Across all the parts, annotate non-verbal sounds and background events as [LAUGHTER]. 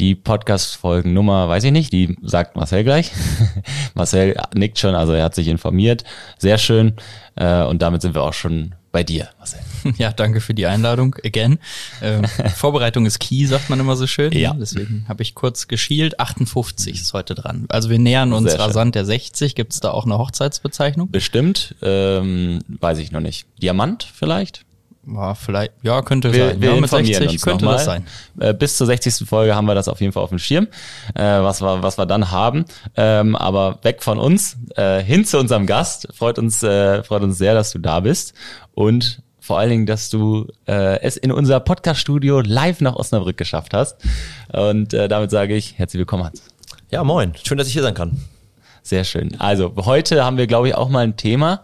Die Podcast-Folgennummer weiß ich nicht, die sagt Marcel gleich. [LAUGHS] Marcel nickt schon, also er hat sich informiert. Sehr schön. Äh, und damit sind wir auch schon bei dir, Marcel. [LAUGHS] Ja, danke für die Einladung again. Ähm, [LAUGHS] Vorbereitung ist key, sagt man immer so schön. Ja. Deswegen habe ich kurz geschielt. 58 ist heute dran. Also wir nähern uns Sehr schön. rasant der 60. Gibt es da auch eine Hochzeitsbezeichnung? Bestimmt, ähm, weiß ich noch nicht. Diamant vielleicht? War vielleicht, ja, könnte Wir, sein. wir ja, mit informieren 60 uns könnte das mal. sein. Äh, bis zur 60. Folge haben wir das auf jeden Fall auf dem Schirm, äh, was, wir, was wir dann haben. Ähm, aber weg von uns, äh, hin zu unserem Gast. Freut uns, äh, freut uns sehr, dass du da bist. Und vor allen Dingen, dass du äh, es in unser Podcast-Studio live nach Osnabrück geschafft hast. Und äh, damit sage ich herzlich willkommen, Hans. Ja, moin. Schön, dass ich hier sein kann. Sehr schön. Also heute haben wir, glaube ich, auch mal ein Thema,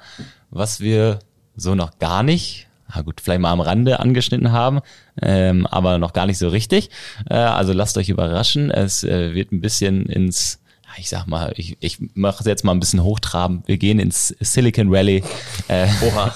was wir so noch gar nicht, na gut, vielleicht mal am Rande angeschnitten haben, ähm, aber noch gar nicht so richtig. Äh, also lasst euch überraschen. Es äh, wird ein bisschen ins, ich sag mal, ich, ich mache es jetzt mal ein bisschen hochtrabend. Wir gehen ins Silicon Valley, äh, Oha.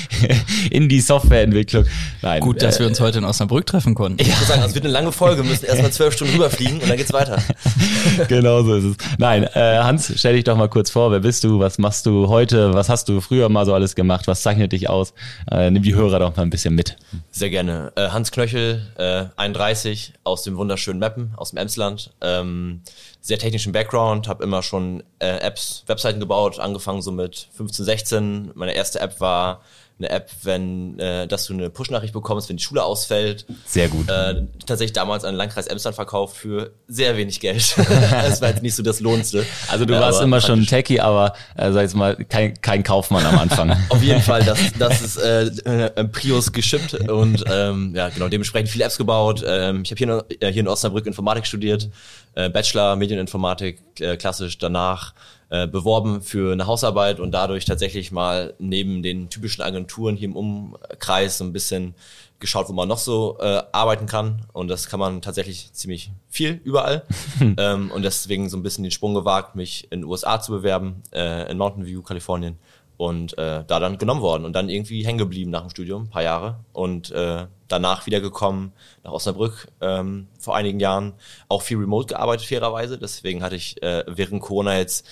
[LAUGHS] in die Softwareentwicklung. Nein, Gut, dass äh, wir uns heute in Osnabrück treffen konnten. Ich würde sagen, es wird eine lange Folge. Wir müssen erstmal zwölf Stunden rüberfliegen und dann geht's weiter. [LAUGHS] genau so ist es. Nein, äh, Hans, stell dich doch mal kurz vor. Wer bist du? Was machst du heute? Was hast du früher mal so alles gemacht? Was zeichnet dich aus? Äh, nimm die Hörer doch mal ein bisschen mit. Sehr gerne. Äh, Hans Knöchel, äh, 31, aus dem wunderschönen Meppen, aus dem Emsland. Ähm, sehr technischen Background, habe immer schon äh, Apps, Webseiten gebaut, angefangen so mit 15, 16. Meine erste App war eine App, wenn, äh, dass du eine Push-Nachricht bekommst, wenn die Schule ausfällt. Sehr gut. Äh, tatsächlich damals an den Landkreis Emsland verkauft für sehr wenig Geld. [LAUGHS] das war jetzt nicht so das Lohnendste. Also du Äh, warst immer schon ein. Techie, aber äh, sag jetzt mal kein, kein Kaufmann am Anfang. [LAUGHS] Auf jeden Fall, das, das ist äh, äh, Prius geschippt und ähm, ja, genau, dementsprechend viele Apps gebaut. Ähm, ich habe hier, in- äh, hier in Osnabrück Informatik studiert, äh, Bachelor Medieninformatik, äh, klassisch danach äh, beworben für eine Hausarbeit und dadurch tatsächlich mal neben den typischen Agenturen hier im Umkreis so ein bisschen geschaut, wo man noch so äh, arbeiten kann. Und das kann man tatsächlich ziemlich viel überall. [LAUGHS] ähm, und deswegen so ein bisschen den Sprung gewagt, mich in den USA zu bewerben, äh, in Mountain View, Kalifornien. Und äh, da dann genommen worden und dann irgendwie hängen geblieben nach dem Studium, ein paar Jahre. Und äh, danach wiedergekommen nach Osnabrück ähm, vor einigen Jahren. Auch viel remote gearbeitet, fairerweise. Deswegen hatte ich äh, während Corona jetzt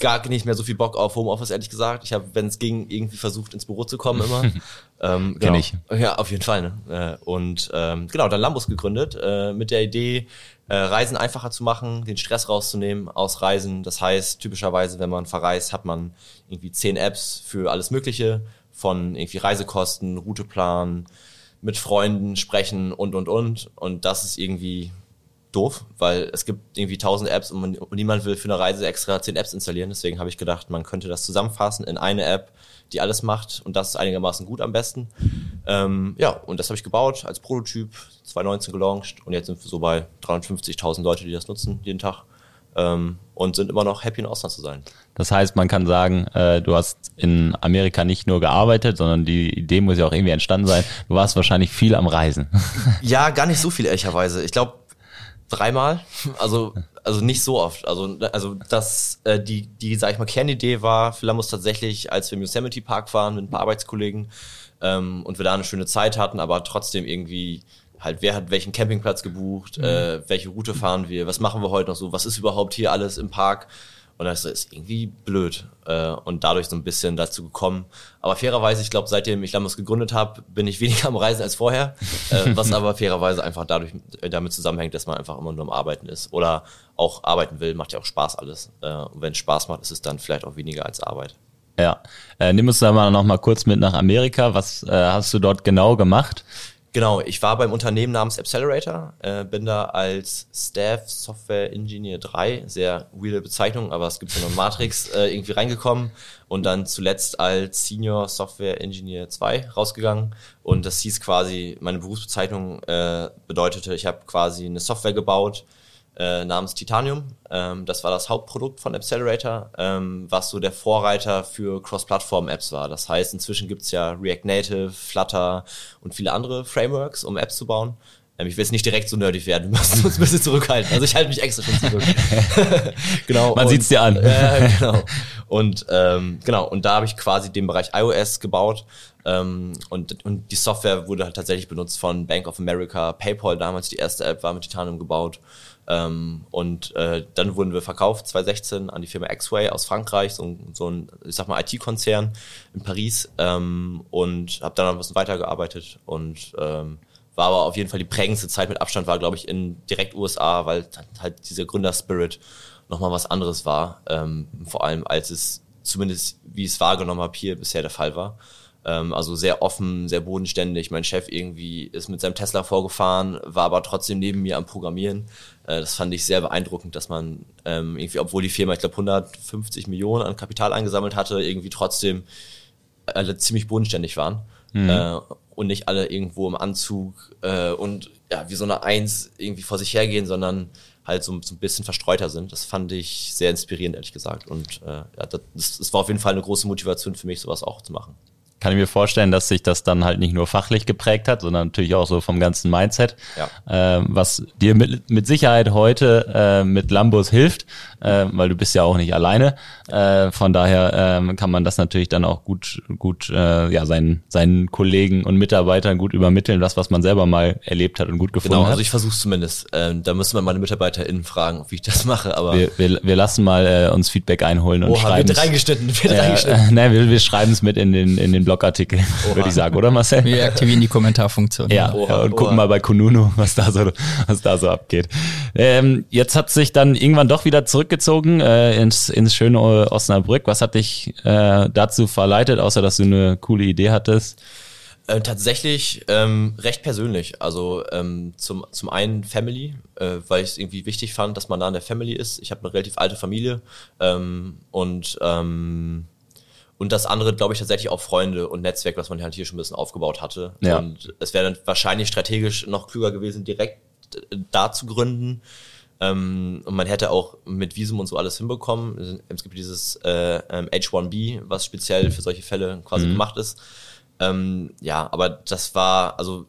gar nicht mehr so viel Bock auf Homeoffice, ehrlich gesagt. Ich habe, wenn es ging, irgendwie versucht, ins Büro zu kommen immer. [LAUGHS] ähm, Kenn genau. ich. Ja, auf jeden Fall. Ne? Äh, und ähm, genau, dann Lambus gegründet, äh, mit der Idee, äh, Reisen einfacher zu machen, den Stress rauszunehmen aus Reisen. Das heißt, typischerweise, wenn man verreist, hat man irgendwie zehn Apps für alles Mögliche, von irgendwie Reisekosten, Routeplan, mit Freunden sprechen und, und, und. Und das ist irgendwie doof, weil es gibt irgendwie tausend Apps und, man, und niemand will für eine Reise extra zehn Apps installieren. Deswegen habe ich gedacht, man könnte das zusammenfassen in eine App, die alles macht und das einigermaßen gut am besten. Ähm, ja, und das habe ich gebaut als Prototyp, 2019 gelauncht und jetzt sind wir so bei 350.000 Leute, die das nutzen jeden Tag ähm, und sind immer noch happy in Ausland zu sein. Das heißt, man kann sagen, äh, du hast in Amerika nicht nur gearbeitet, sondern die Idee muss ja auch irgendwie entstanden sein. Du warst wahrscheinlich viel am Reisen. [LAUGHS] Ja, gar nicht so viel ehrlicherweise. Ich glaube dreimal, also also nicht so oft. Also also das äh, die die sag ich mal Kernidee war für Lambus tatsächlich, als wir im Yosemite Park waren mit ein paar Arbeitskollegen ähm, und wir da eine schöne Zeit hatten, aber trotzdem irgendwie halt wer hat welchen Campingplatz gebucht, äh, welche Route fahren wir, was machen wir heute noch so, was ist überhaupt hier alles im Park? Und das ist irgendwie blöd äh, und dadurch so ein bisschen dazu gekommen. Aber fairerweise, ich glaube, seitdem ich Lambus gegründet habe, bin ich [LAUGHS] weniger am Reisen als vorher. Äh, was aber fairerweise einfach dadurch äh, damit zusammenhängt, dass man einfach immer nur am Arbeiten ist oder auch arbeiten will, macht ja auch Spaß alles. Äh, und wenn es Spaß macht, ist es dann vielleicht auch weniger als Arbeit. ja. Äh, nimm uns da mal noch mal kurz mit nach Amerika. Was äh, hast du dort genau gemacht? Genau, ich war beim Unternehmen namens Accelerator, äh, bin da als Staff Software Engineer 3, sehr weirde Bezeichnung, aber es gibt so eine Matrix [LAUGHS] äh, irgendwie reingekommen und dann zuletzt als Senior Software Engineer 2 rausgegangen und das hieß quasi, meine Berufsbezeichnung äh, bedeutete, ich habe quasi eine Software gebaut, äh, namens Titanium. Ähm, das war das Hauptprodukt von Accelerator, ähm, was so der Vorreiter für Cross-Plattform-Apps war. Das heißt, inzwischen gibt's ja React Native, Flutter und viele andere Frameworks, um Apps zu bauen. Ähm, ich will jetzt nicht direkt so nerdig werden, wir müssen uns ein bisschen zurückhalten. Also ich halte mich extra schon zurück. [LAUGHS] genau. Man und- sieht's dir an. [LAUGHS] Äh, genau. Und ähm, genau, und da habe ich quasi den Bereich iOS gebaut. Ähm, und, und die Software wurde halt tatsächlich benutzt von Bank of America, PayPal damals, die erste App war mit Titanium gebaut. Ähm, und äh, dann wurden wir verkauft 2016 an die Firma X-Way aus Frankreich, so ein, so ein ich sag mal, IT-Konzern in Paris. Ähm, und habe dann noch ein bisschen weitergearbeitet und ähm, war aber auf jeden Fall die prägendste Zeit mit Abstand war, glaube ich, in direkt USA, weil halt dieser Gründerspirit nochmal was anderes war. Ähm, vor allem als es zumindest, wie ich es wahrgenommen habe, hier bisher der Fall war. Ähm, also sehr offen, sehr bodenständig. Mein Chef irgendwie ist mit seinem Tesla vorgefahren, war aber trotzdem neben mir am Programmieren. Äh, das fand ich sehr beeindruckend, dass man ähm, irgendwie, obwohl die Firma, ich glaube, 150 Millionen an Kapital eingesammelt hatte, irgendwie trotzdem alle ziemlich bodenständig waren äh, und nicht alle irgendwo im Anzug äh, und ja, wie so eine Eins irgendwie vor sich hergehen, sondern halt so, so ein bisschen verstreuter sind. Das fand ich sehr inspirierend, ehrlich gesagt. Und äh, ja, das, das war auf jeden Fall eine große Motivation für mich, sowas auch zu machen. Kann ich mir vorstellen, dass sich das dann halt nicht nur fachlich geprägt hat, sondern natürlich auch so vom ganzen Mindset, Ja. äh, was dir mit, mit Sicherheit heute äh, mit Lambos hilft, äh, weil du bist ja auch nicht alleine. Äh, von daher ähm, kann man das natürlich dann auch gut, gut äh, ja seinen, seinen Kollegen und Mitarbeitern gut übermitteln, das, was man selber mal erlebt hat und gut gefunden Genau, hat. also ich versuche zumindest. Ähm, da müssen wir meine MitarbeiterInnen fragen, wie ich das mache, aber wir, wir, wir lassen mal äh, uns Feedback einholen und Oha, schreiben. wird reingeschnitten, wird reingeschnitten. [LAUGHS] nein, wir, wir schreiben es mit in den, in den Blogartikel, würde ich sagen, oder Marcel? Wir aktivieren die Kommentarfunktion. Ja, Oha, ja und oha. gucken mal bei Kununu, was da so, was da so abgeht. Ähm, jetzt hat sich dann irgendwann doch wieder zurückgezogen äh, ins, ins schöne Osnabrück. Was hat dich äh, dazu verleitet, außer dass du eine coole Idee hattest? Äh, tatsächlich ähm, recht persönlich. Also ähm, zum, zum einen Family, äh, weil ich es irgendwie wichtig fand, dass man da in der Family ist. Ich habe eine relativ alte Familie ähm, und ähm, und das andere, glaube ich, tatsächlich auch Freunde und Netzwerk, was man halt hier schon ein bisschen aufgebaut hatte. Ja. Und es wäre dann wahrscheinlich strategisch noch klüger gewesen, direkt äh, da zu gründen. Ähm, und man hätte auch mit Visum und so alles hinbekommen. Es gibt dieses äh, ähm, H1B, was speziell für solche Fälle quasi gemacht ist. Ähm, ja, aber das war also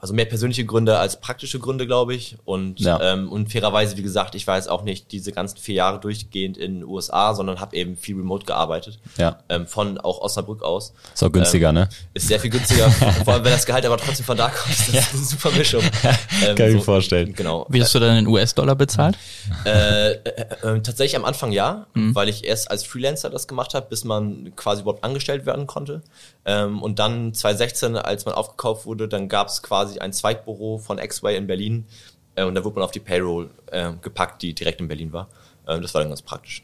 also mehr persönliche Gründe als praktische Gründe, glaube ich. Und, Ja. ähm, und fairerweise, wie gesagt, ich war jetzt auch nicht diese ganzen vier Jahre durchgehend in den USA, sondern habe eben viel remote gearbeitet. Ja. Ähm, von auch Osnabrück aus. Ist auch günstiger, Ähm, ne? Ist sehr viel günstiger, [LAUGHS] vor allem wenn das Gehalt aber trotzdem von da kommt. Das ist eine super Mischung. Ähm, [LAUGHS] Kann ich mir vorstellen. Genau. Wie hast du dann in US-Dollar bezahlt? Äh, äh, äh, tatsächlich am Anfang ja, weil ich erst als Freelancer das gemacht habe, bis man quasi überhaupt angestellt werden konnte. Ähm, und dann 2016, als man aufgekauft wurde, dann gab es quasi ein Zweitbüro von X-Way in Berlin. Äh, und da wurde man auf die Payroll äh, gepackt, die direkt in Berlin war. Ähm, das war dann ganz praktisch.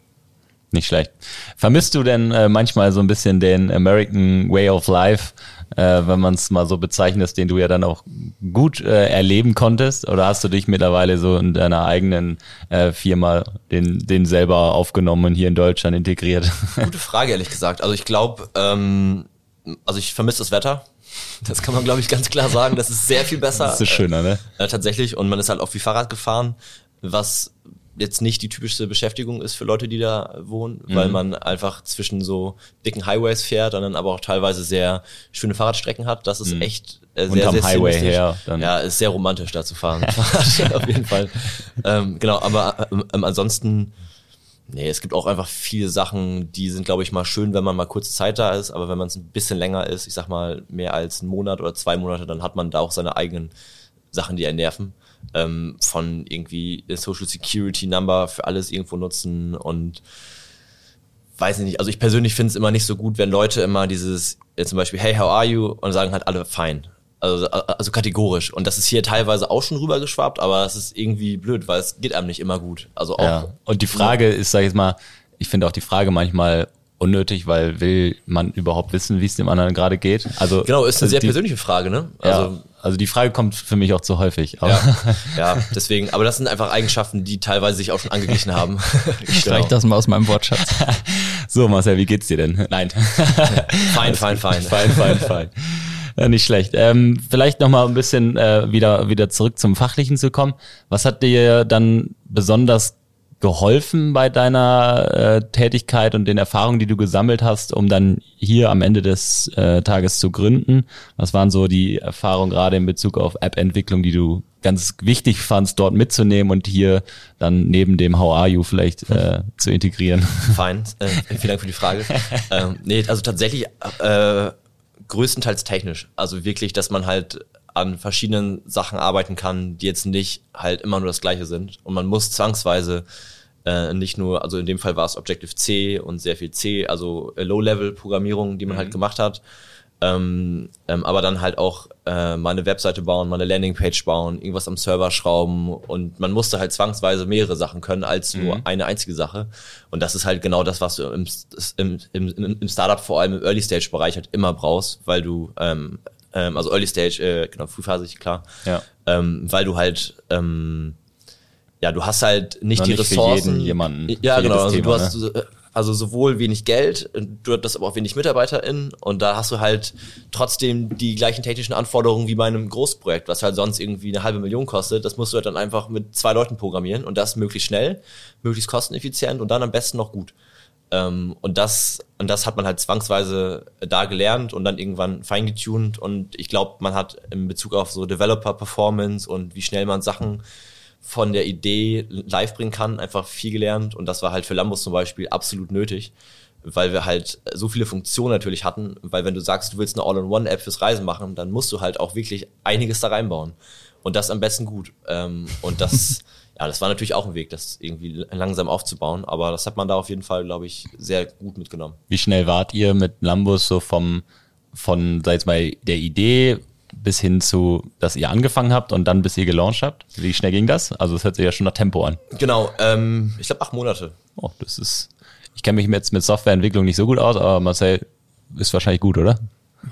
Nicht schlecht. Vermisst du denn äh, manchmal so ein bisschen den American Way of Life, äh, wenn man es mal so bezeichnet, den du ja dann auch gut äh, erleben konntest? Oder hast du dich mittlerweile so in deiner eigenen äh, Firma den, den selber aufgenommen und hier in Deutschland integriert? Gute Frage, ehrlich gesagt. Also ich glaube, ähm, also ich vermisse das Wetter. Das kann man, glaube ich, ganz klar sagen. Das ist sehr viel besser. Das ist schöner, ne? Äh, tatsächlich. Und man ist halt auch viel Fahrrad gefahren, was jetzt nicht die typischste Beschäftigung ist für Leute, die da wohnen, Mhm. weil man einfach zwischen so dicken Highways fährt und dann aber auch teilweise sehr schöne Fahrradstrecken hat. Das ist echt äh, sehr, sehr Mhm. Highway her dann. Ja, ist sehr romantisch da zu fahren. [LAUGHS] Auf jeden Fall. Ähm, genau, aber ähm, ähm, ansonsten, nee, es gibt auch einfach viele Sachen, die sind, glaube ich, mal schön, wenn man mal kurz Zeit da ist, aber wenn man es ein bisschen länger ist, ich sag mal mehr als einen Monat oder zwei Monate, dann hat man da auch seine eigenen Sachen, die einen nerven. Ähm, von irgendwie Social Security Number für alles irgendwo nutzen und weiß ich nicht, also ich persönlich finde es immer nicht so gut, wenn Leute immer dieses, äh, zum Beispiel, hey, how are you? Und sagen halt alle fein. Also, also kategorisch. Und das ist hier teilweise auch schon rübergeschwappt, aber es ist irgendwie blöd, weil es geht einem nicht immer gut. Also auch. Ja. Und die Frage ist, sag ich jetzt mal, ich finde auch die Frage manchmal unnötig, weil will man überhaupt wissen, wie es dem anderen gerade geht? Also Genau, ist eine also sehr die, persönliche Frage, ne? Ja, Also, also die Frage kommt für mich auch zu häufig. Aber ja, ja, deswegen, aber das sind einfach Eigenschaften, die teilweise sich auch schon angeglichen haben. [LAUGHS] Ich streich das mal aus meinem Wortschatz. [LAUGHS] so, Marcel, wie geht's dir denn? Nein. Fein, fein, fein. fein, fein, fein. Ja, [LAUGHS] nicht schlecht. Ähm, vielleicht noch mal ein bisschen äh, wieder wieder zurück zum Fachlichen zu kommen. Was hat dir dann besonders geholfen bei deiner äh, Tätigkeit und den Erfahrungen, die du gesammelt hast, um dann hier am Ende des äh, Tages zu gründen? Was waren so die Erfahrungen gerade in Bezug auf App-Entwicklung, die du ganz wichtig fandst, dort mitzunehmen und hier dann neben dem How are you vielleicht äh, zu integrieren? Fein, äh, vielen Dank für die Frage. [LAUGHS] ähm, nee, also tatsächlich äh, größtenteils technisch. Also wirklich, dass man halt an verschiedenen Sachen arbeiten kann, die jetzt nicht halt immer nur das gleiche sind. Und man muss zwangsweise äh, nicht nur, also in dem Fall war es Objective C und sehr viel C, also Low-Level-Programmierung, die man halt gemacht hat. Ähm, ähm, aber dann halt auch äh, mal eine Webseite bauen, mal eine Landingpage bauen, irgendwas am Server schrauben und man musste halt zwangsweise mehrere Sachen können als nur eine einzige Sache. Und das ist halt genau das, was du im, im, im, im Startup, vor allem im Early-Stage-Bereich halt immer brauchst, weil du, ähm, ähm, also Early-Stage, äh, genau, frühphasig, klar, Ja. ähm, weil du halt, ähm, ja, du hast halt nicht Noch die nicht für Ressourcen. jeden jemanden, Ja, für genau. Also Thema, du hast äh, also sowohl wenig Geld, du hattest aber auch wenig MitarbeiterInnen und da hast du halt trotzdem die gleichen technischen Anforderungen wie bei einem Großprojekt, was halt sonst irgendwie eine halbe Million kostet. Das musst du halt dann einfach mit zwei Leuten programmieren und das möglichst schnell, möglichst kosteneffizient und dann am besten noch gut. Ähm, und das und das hat man halt zwangsweise da gelernt und dann irgendwann feingetuned und ich glaube, man hat in Bezug auf so Developer Performance und wie schnell man Sachen von der Idee live bringen kann, einfach viel gelernt. Und das war halt für Lambos zum Beispiel absolut nötig, weil wir halt so viele Funktionen natürlich hatten, weil wenn du sagst, du willst eine All-in-One-App fürs Reisen machen, dann musst du halt auch wirklich einiges da reinbauen. Und das am besten gut. Ähm, und das, [LAUGHS] ja, das war natürlich auch ein Weg, das irgendwie langsam aufzubauen, aber das hat man da auf jeden Fall, glaube ich, sehr gut mitgenommen. Wie schnell wart ihr mit Lambus so vom, von, sag jetzt mal, der Idee bis hin zu, dass ihr angefangen habt und dann bis ihr gelauncht habt? Wie schnell ging das? Also es hört sich ja schon nach Tempo an. Genau, ähm, ich glaube acht Monate. Oh, das ist, ich kenne mich jetzt mit Softwareentwicklung nicht so gut aus, aber Marcel ist wahrscheinlich gut, oder?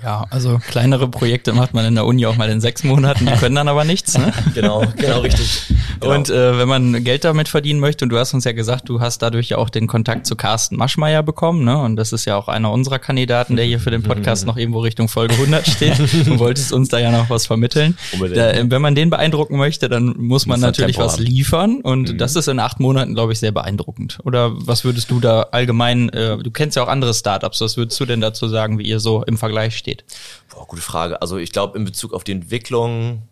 Ja, also kleinere Projekte macht man in der Uni auch mal in sechs Monaten, die können dann aber nichts. Ne? [LAUGHS] Genau, genau richtig. Genau. Und äh, wenn man Geld damit verdienen möchte, und du hast uns ja gesagt, du hast dadurch ja auch den Kontakt zu Carsten Maschmeyer bekommen, ne? Und das ist ja auch einer unserer Kandidaten, der hier für den Podcast [LAUGHS] noch irgendwo Richtung Folge 100 steht. Du [LAUGHS] wolltest uns da ja noch was vermitteln. Da, wenn man den beeindrucken möchte, dann muss man Muss natürlich was haben. liefern. Und das ist in acht Monaten, glaube ich, sehr beeindruckend. Oder was würdest du da allgemein, äh, du kennst ja auch andere Startups, was würdest du denn dazu sagen, wie ihr so im Vergleich steht? Boah, gute Frage. Also ich glaube, in Bezug auf die Entwicklung,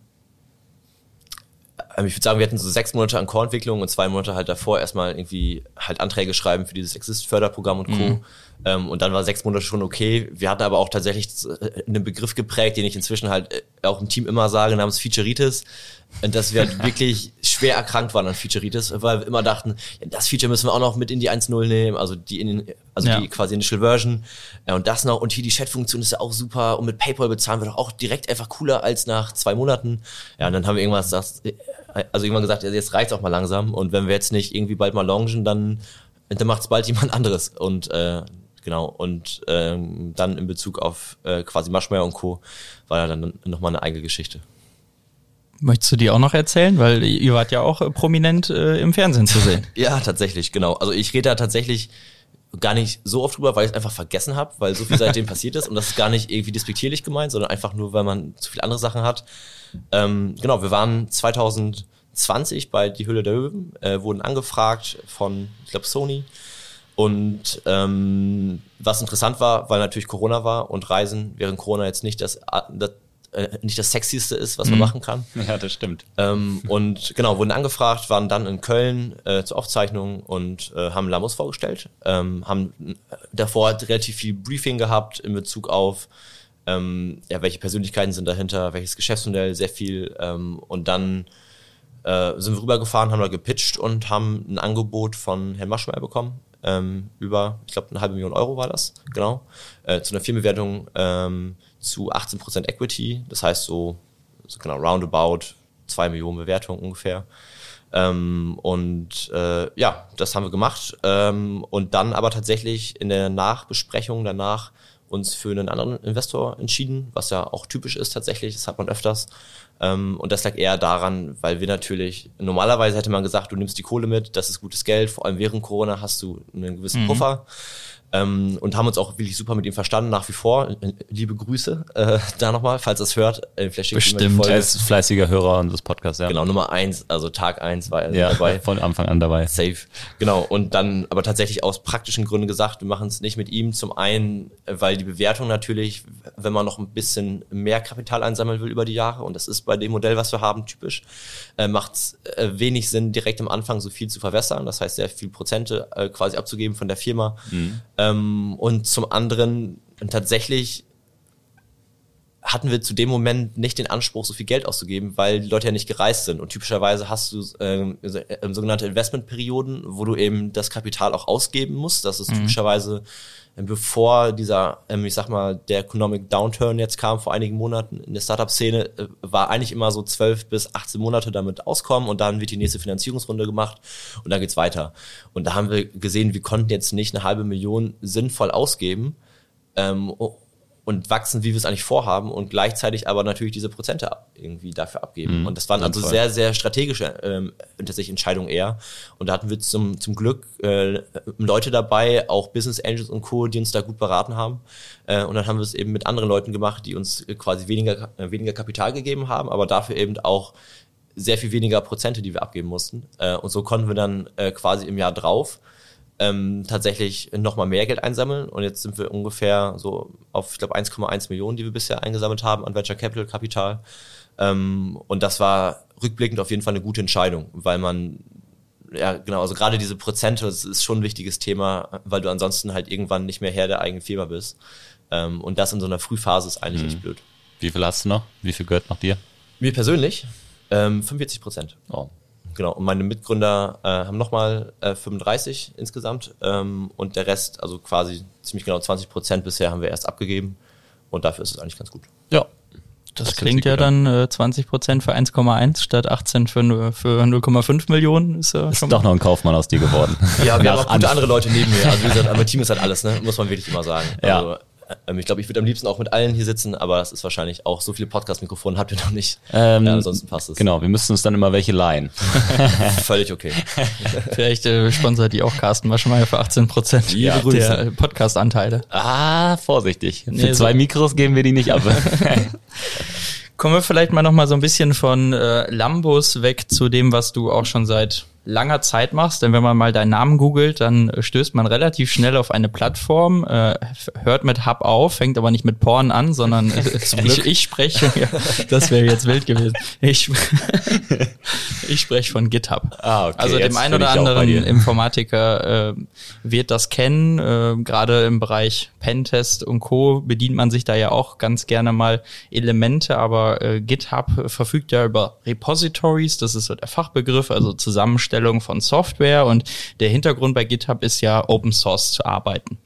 ich würde sagen, wir hatten so sechs Monate an Core-Entwicklung und zwei Monate halt davor erstmal irgendwie halt Anträge schreiben für dieses Exist-Förderprogramm und Co. Ähm, und dann war sechs Monate schon okay. Wir hatten aber auch tatsächlich äh, einen Begriff geprägt, den ich inzwischen halt äh, auch im Team immer sage, namens Featureitis. Und dass wir halt [LAUGHS] wirklich schwer erkrankt waren an Featureitis, weil wir immer dachten, ja, das Feature müssen wir auch noch mit in die 1.0 nehmen, also die in, also Ja. die quasi Initial Version. Ja, und das noch, und hier die Chat-Funktion ist ja auch super und mit PayPal bezahlen wir doch auch direkt einfach cooler als nach zwei Monaten. Ja, und dann haben wir irgendwann gesagt, also irgendwann gesagt, jetzt reicht's auch mal langsam und wenn wir jetzt nicht irgendwie bald mal launchen, dann, dann macht's bald jemand anderes. Und äh, genau, und ähm, dann in Bezug auf äh, quasi Maschmeyer und Co. war ja dann nochmal eine eigene Geschichte. Möchtest du die auch noch erzählen? Weil ihr wart ja auch äh, prominent äh, im Fernsehen zu sehen. [LAUGHS] Ja, tatsächlich, genau. Also ich rede da tatsächlich gar nicht so oft drüber, weil ich es einfach vergessen habe, weil so viel seitdem [LAUGHS] passiert ist und das ist gar nicht irgendwie despektierlich gemeint, sondern einfach nur, weil man zu viele andere Sachen hat. Ähm, genau, wir waren 2020 bei Die Hülle der Löwen, äh, wurden angefragt von, ich glaube, Sony. Und ähm, was interessant war, weil natürlich Corona war und Reisen während Corona jetzt nicht das, das äh, nicht das Sexieste ist, was man machen kann. Ja, das stimmt. Ähm, und genau, wurden angefragt, waren dann in Köln äh, zur Aufzeichnung und äh, haben Lamos vorgestellt. Ähm, haben äh, davor halt relativ viel Briefing gehabt in Bezug auf, ähm, ja, welche Persönlichkeiten sind dahinter, welches Geschäftsmodell, sehr viel. Ähm, und dann äh, sind wir rübergefahren, haben da gepitcht und haben ein Angebot von Herrn Maschmeyer bekommen. Ähm, über, ich glaube, eine halbe Million Euro war das, genau. Äh, zu einer Firmenbewertung ähm, zu 18% Equity. Das heißt so, so genau roundabout zwei Millionen Bewertung ungefähr. Ähm, und äh, ja, das haben wir gemacht. Ähm, und dann aber tatsächlich in der Nachbesprechung danach uns für einen anderen Investor entschieden, was ja auch typisch ist tatsächlich, das hat man öfters. Ähm, und das lag eher daran, weil wir natürlich, normalerweise hätte man gesagt, du nimmst die Kohle mit, das ist gutes Geld, vor allem während Corona hast du einen gewissen Puffer. Ähm, und haben uns auch wirklich super mit ihm verstanden, nach wie vor. Liebe Grüße äh, da nochmal, falls er es hört. Äh, Bestimmt. Er ist fleißiger Hörer unseres Podcasts, ja. Genau, Nummer eins, also Tag eins war er Ja, dabei. [LAUGHS] von Anfang an dabei. Safe. Genau. Und dann aber tatsächlich aus praktischen Gründen gesagt, wir machen es nicht mit ihm. Zum einen, äh, weil die Bewertung natürlich, wenn man noch ein bisschen mehr Kapital einsammeln will über die Jahre, und das ist bei dem Modell, was wir haben, typisch, äh, macht es äh, wenig Sinn, direkt am Anfang so viel zu verwässern. Das heißt, sehr viel Prozente äh, quasi abzugeben von der Firma. Ähm, und zum anderen tatsächlich hatten wir zu dem Moment nicht den Anspruch, so viel Geld auszugeben, weil die Leute ja nicht gereist sind. Und typischerweise hast du ähm, ähm, sogenannte Investmentperioden, wo du eben das Kapital auch ausgeben musst. Das ist typischerweise, ähm, bevor dieser, ähm, ich sag mal, der Economic Downturn jetzt kam vor einigen Monaten in der Startup-Szene, äh, war eigentlich immer so 12 bis 18 Monate damit auskommen und dann wird die nächste Finanzierungsrunde gemacht und dann geht's weiter. Und da haben wir gesehen, wir konnten jetzt nicht eine halbe Million sinnvoll ausgeben, ähm, und wachsen, wie wir es eigentlich vorhaben und gleichzeitig aber natürlich diese Prozente irgendwie dafür abgeben. Mhm, und das waren also sinnvoll. sehr, sehr strategische ähm, tatsächlich Entscheidungen eher. Und da hatten wir zum, zum Glück äh, Leute dabei, auch Business Angels und Co., die uns da gut beraten haben. Äh, und dann haben wir es eben mit anderen Leuten gemacht, die uns quasi weniger, äh, weniger Kapital gegeben haben, aber dafür eben auch sehr viel weniger Prozente, die wir abgeben mussten. Äh, und so konnten wir dann äh, quasi im Jahr drauf ähm, tatsächlich nochmal mehr Geld einsammeln. Und jetzt sind wir ungefähr so auf, ich glaube, 1,1 Millionen, die wir bisher eingesammelt haben an Venture Capital Kapital. Ähm, und das war rückblickend auf jeden Fall eine gute Entscheidung, weil man ja, genau, also gerade diese Prozente, das ist schon ein wichtiges Thema, weil du ansonsten halt irgendwann nicht mehr Herr der eigenen Firma bist. Ähm, und das in so einer Frühphase ist eigentlich echt blöd. Wie viel hast du noch? Wie viel gehört noch dir? Mir persönlich ähm, 45 Prozent. Oh. Genau, und meine Mitgründer äh, haben nochmal äh, 35 insgesamt ähm, und der Rest, also quasi ziemlich genau 20 Prozent bisher haben wir erst abgegeben und dafür ist es eigentlich ganz gut. Ja. Das, Das klingt ja dann äh, 20 Prozent für 1,1 statt 18 für, für 0,5 Millionen. Ist, ja Ist schon doch noch ein Kaufmann aus dir geworden. Ja, wir haben auch gute andere Leute neben mir. Also wie gesagt, mein Team ist halt alles, ne? muss man wirklich immer sagen. Ja. Also, ähm, ich glaube, ich würde am liebsten auch mit allen hier sitzen, aber es ist wahrscheinlich auch so viele Podcast-Mikrofone habt ihr noch nicht. [LAUGHS] Ähm, ja, ansonsten passt es. Genau, wir müssten uns dann immer welche leihen. [LAUGHS] [LAUGHS] Völlig okay. Vielleicht äh, sponsert die auch Carsten Waschmeier für 18 Prozent Liebe der Grüße. äh, Podcast-Anteile. Ah, vorsichtig. Für Nee, so- zwei Mikros geben wir die nicht ab. Kommen wir vielleicht mal noch mal so ein bisschen von äh, Lambos weg zu dem, was du auch schon seit langer Zeit machst. Denn wenn man mal deinen Namen googelt, dann äh, stößt man relativ schnell auf eine Plattform, äh, hört mit Hub auf, fängt aber nicht mit Porn an, sondern [LAUGHS] ich, ich spreche, ja, das wäre jetzt wild gewesen. Ich, [LAUGHS] ich spreche von GitHub. Ah, okay, also dem einen oder anderen. Informatiker äh, wird das kennen. Äh, Gerade im Bereich Pentest und Co. bedient man sich da ja auch ganz gerne mal Elemente, aber äh, GitHub verfügt ja über Repositories, das ist so der Fachbegriff, also Zusammenstellung von Software und der Hintergrund bei GitHub ist ja Open Source zu arbeiten.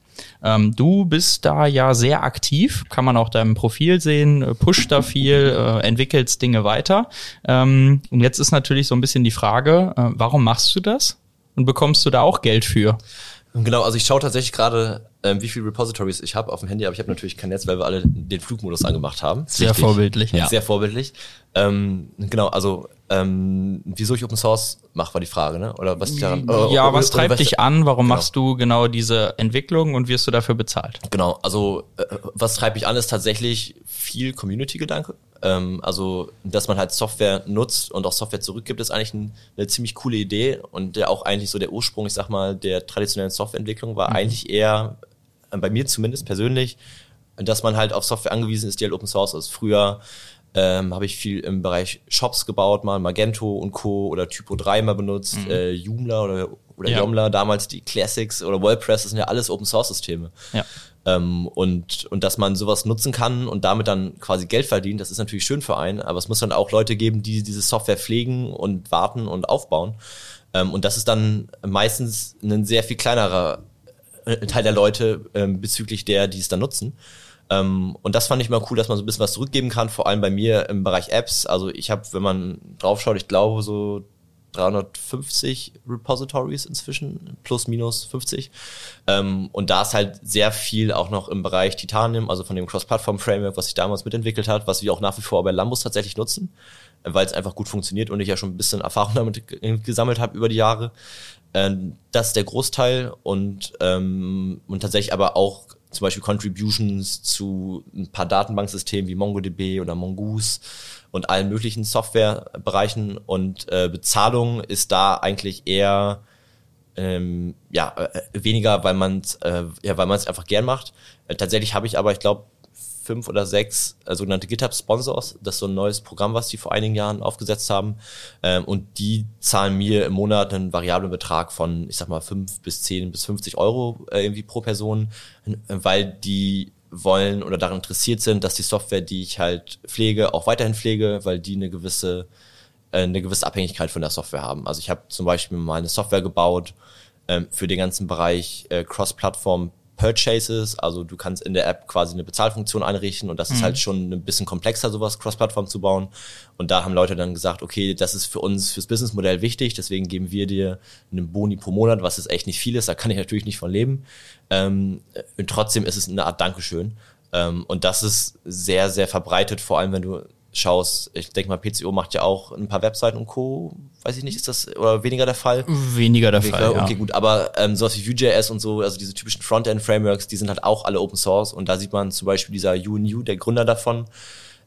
Ähm, du bist da ja sehr aktiv, kann man auch deinem Profil sehen, äh, pusht da viel, äh, entwickelst Dinge weiter. Ähm, und jetzt ist natürlich so ein bisschen die Frage, äh, warum machst du das? Und bekommst du da auch Geld für? Genau, also ich schaue tatsächlich gerade, ähm, wie viele Repositories ich habe auf dem Handy, aber ich habe natürlich kein Netz, weil wir alle den Flugmodus angemacht haben. Sehr Richtig. vorbildlich. Ja. Sehr vorbildlich. Ähm, genau, also ähm, wieso ich Open Source mache, war die Frage, ne? Oder was daran, oder- ja, was treibt dich an? Warum Genau. machst du genau diese Entwicklung und wirst du dafür bezahlt? Genau, also äh, was treibt mich an, ist tatsächlich viel Community-Gedanke. Ähm, also, dass man halt Software nutzt und auch Software zurückgibt, ist eigentlich ein, eine ziemlich coole Idee und der auch eigentlich so der Ursprung, ich sag mal, der traditionellen Softwareentwicklung war eigentlich eher, äh, bei mir zumindest persönlich, dass man halt auf Software angewiesen ist, die halt Open Source ist. Früher ähm, habe ich viel im Bereich Shops gebaut, mal Magento und Co. oder Typo 3 mal benutzt, äh, Joomla oder, oder Ja. Yomla, damals die Classics oder WordPress, das sind ja alles Open Source Systeme. Ja. Ähm, und, und dass man sowas nutzen kann und damit dann quasi Geld verdient, das ist natürlich schön für einen, aber es muss dann auch Leute geben, die diese Software pflegen und warten und aufbauen. Ähm, und das ist dann meistens ein sehr viel kleinerer äh, Teil der Leute ähm, bezüglich der, die es dann nutzen. Ähm, und das fand ich mal cool, dass man so ein bisschen was zurückgeben kann, vor allem bei mir im Bereich Apps. Also ich habe, wenn man draufschaut, ich glaube so 350 Repositories inzwischen, plus minus 50. Ähm, und da ist halt sehr viel auch noch im Bereich Titanium, also von dem Cross-Platform-Framework, was sich damals mitentwickelt hat, was wir auch nach wie vor bei Lambus tatsächlich nutzen, weil es einfach gut funktioniert und ich ja schon ein bisschen Erfahrung damit gesammelt habe über die Jahre. Ähm, das ist der Großteil und, und tatsächlich aber auch zum Beispiel Contributions zu ein paar Datenbanksystemen wie MongoDB oder Mongoose und allen möglichen Softwarebereichen und äh, Bezahlung ist da eigentlich eher ähm, ja äh, weniger, weil man äh, ja weil man es einfach gern macht. Äh, tatsächlich habe ich aber, ich glaube fünf oder sechs äh, sogenannte GitHub-Sponsors. Das ist so ein neues Programm, was die vor einigen Jahren aufgesetzt haben. Ähm, und die zahlen mir im Monat einen variablen Betrag von, ich sag mal, fünf bis zehn bis 50 Euro äh, irgendwie pro Person, weil die wollen oder daran interessiert sind, dass die Software, die ich halt pflege, auch weiterhin pflege, weil die eine gewisse äh, eine gewisse Abhängigkeit von der Software haben. Also ich habe zum Beispiel mal eine Software gebaut ähm, für den ganzen Bereich äh, Cross-Plattform Purchases, also du kannst in der App quasi eine Bezahlfunktion einrichten und das mhm. ist halt schon ein bisschen komplexer, sowas Cross-Plattform zu bauen. Und da haben Leute dann gesagt, okay, das ist für uns fürs Businessmodell wichtig, deswegen geben wir dir einen Boni pro Monat, was jetzt echt nicht viel ist, da kann ich natürlich nicht von leben. Ähm, und trotzdem ist es eine Art Dankeschön. Ähm, und das ist sehr, sehr verbreitet, vor allem wenn du schaust, ich denke mal, PCO macht ja auch ein paar Webseiten und Co. Weiß ich nicht, ist das oder weniger der Fall? Weniger der weniger, Fall. Okay, ja. gut, aber ähm, sowas wie Vue.js und so, also diese typischen Frontend-Frameworks, die sind halt auch alle Open Source und da sieht man zum Beispiel dieser UNU, der Gründer davon,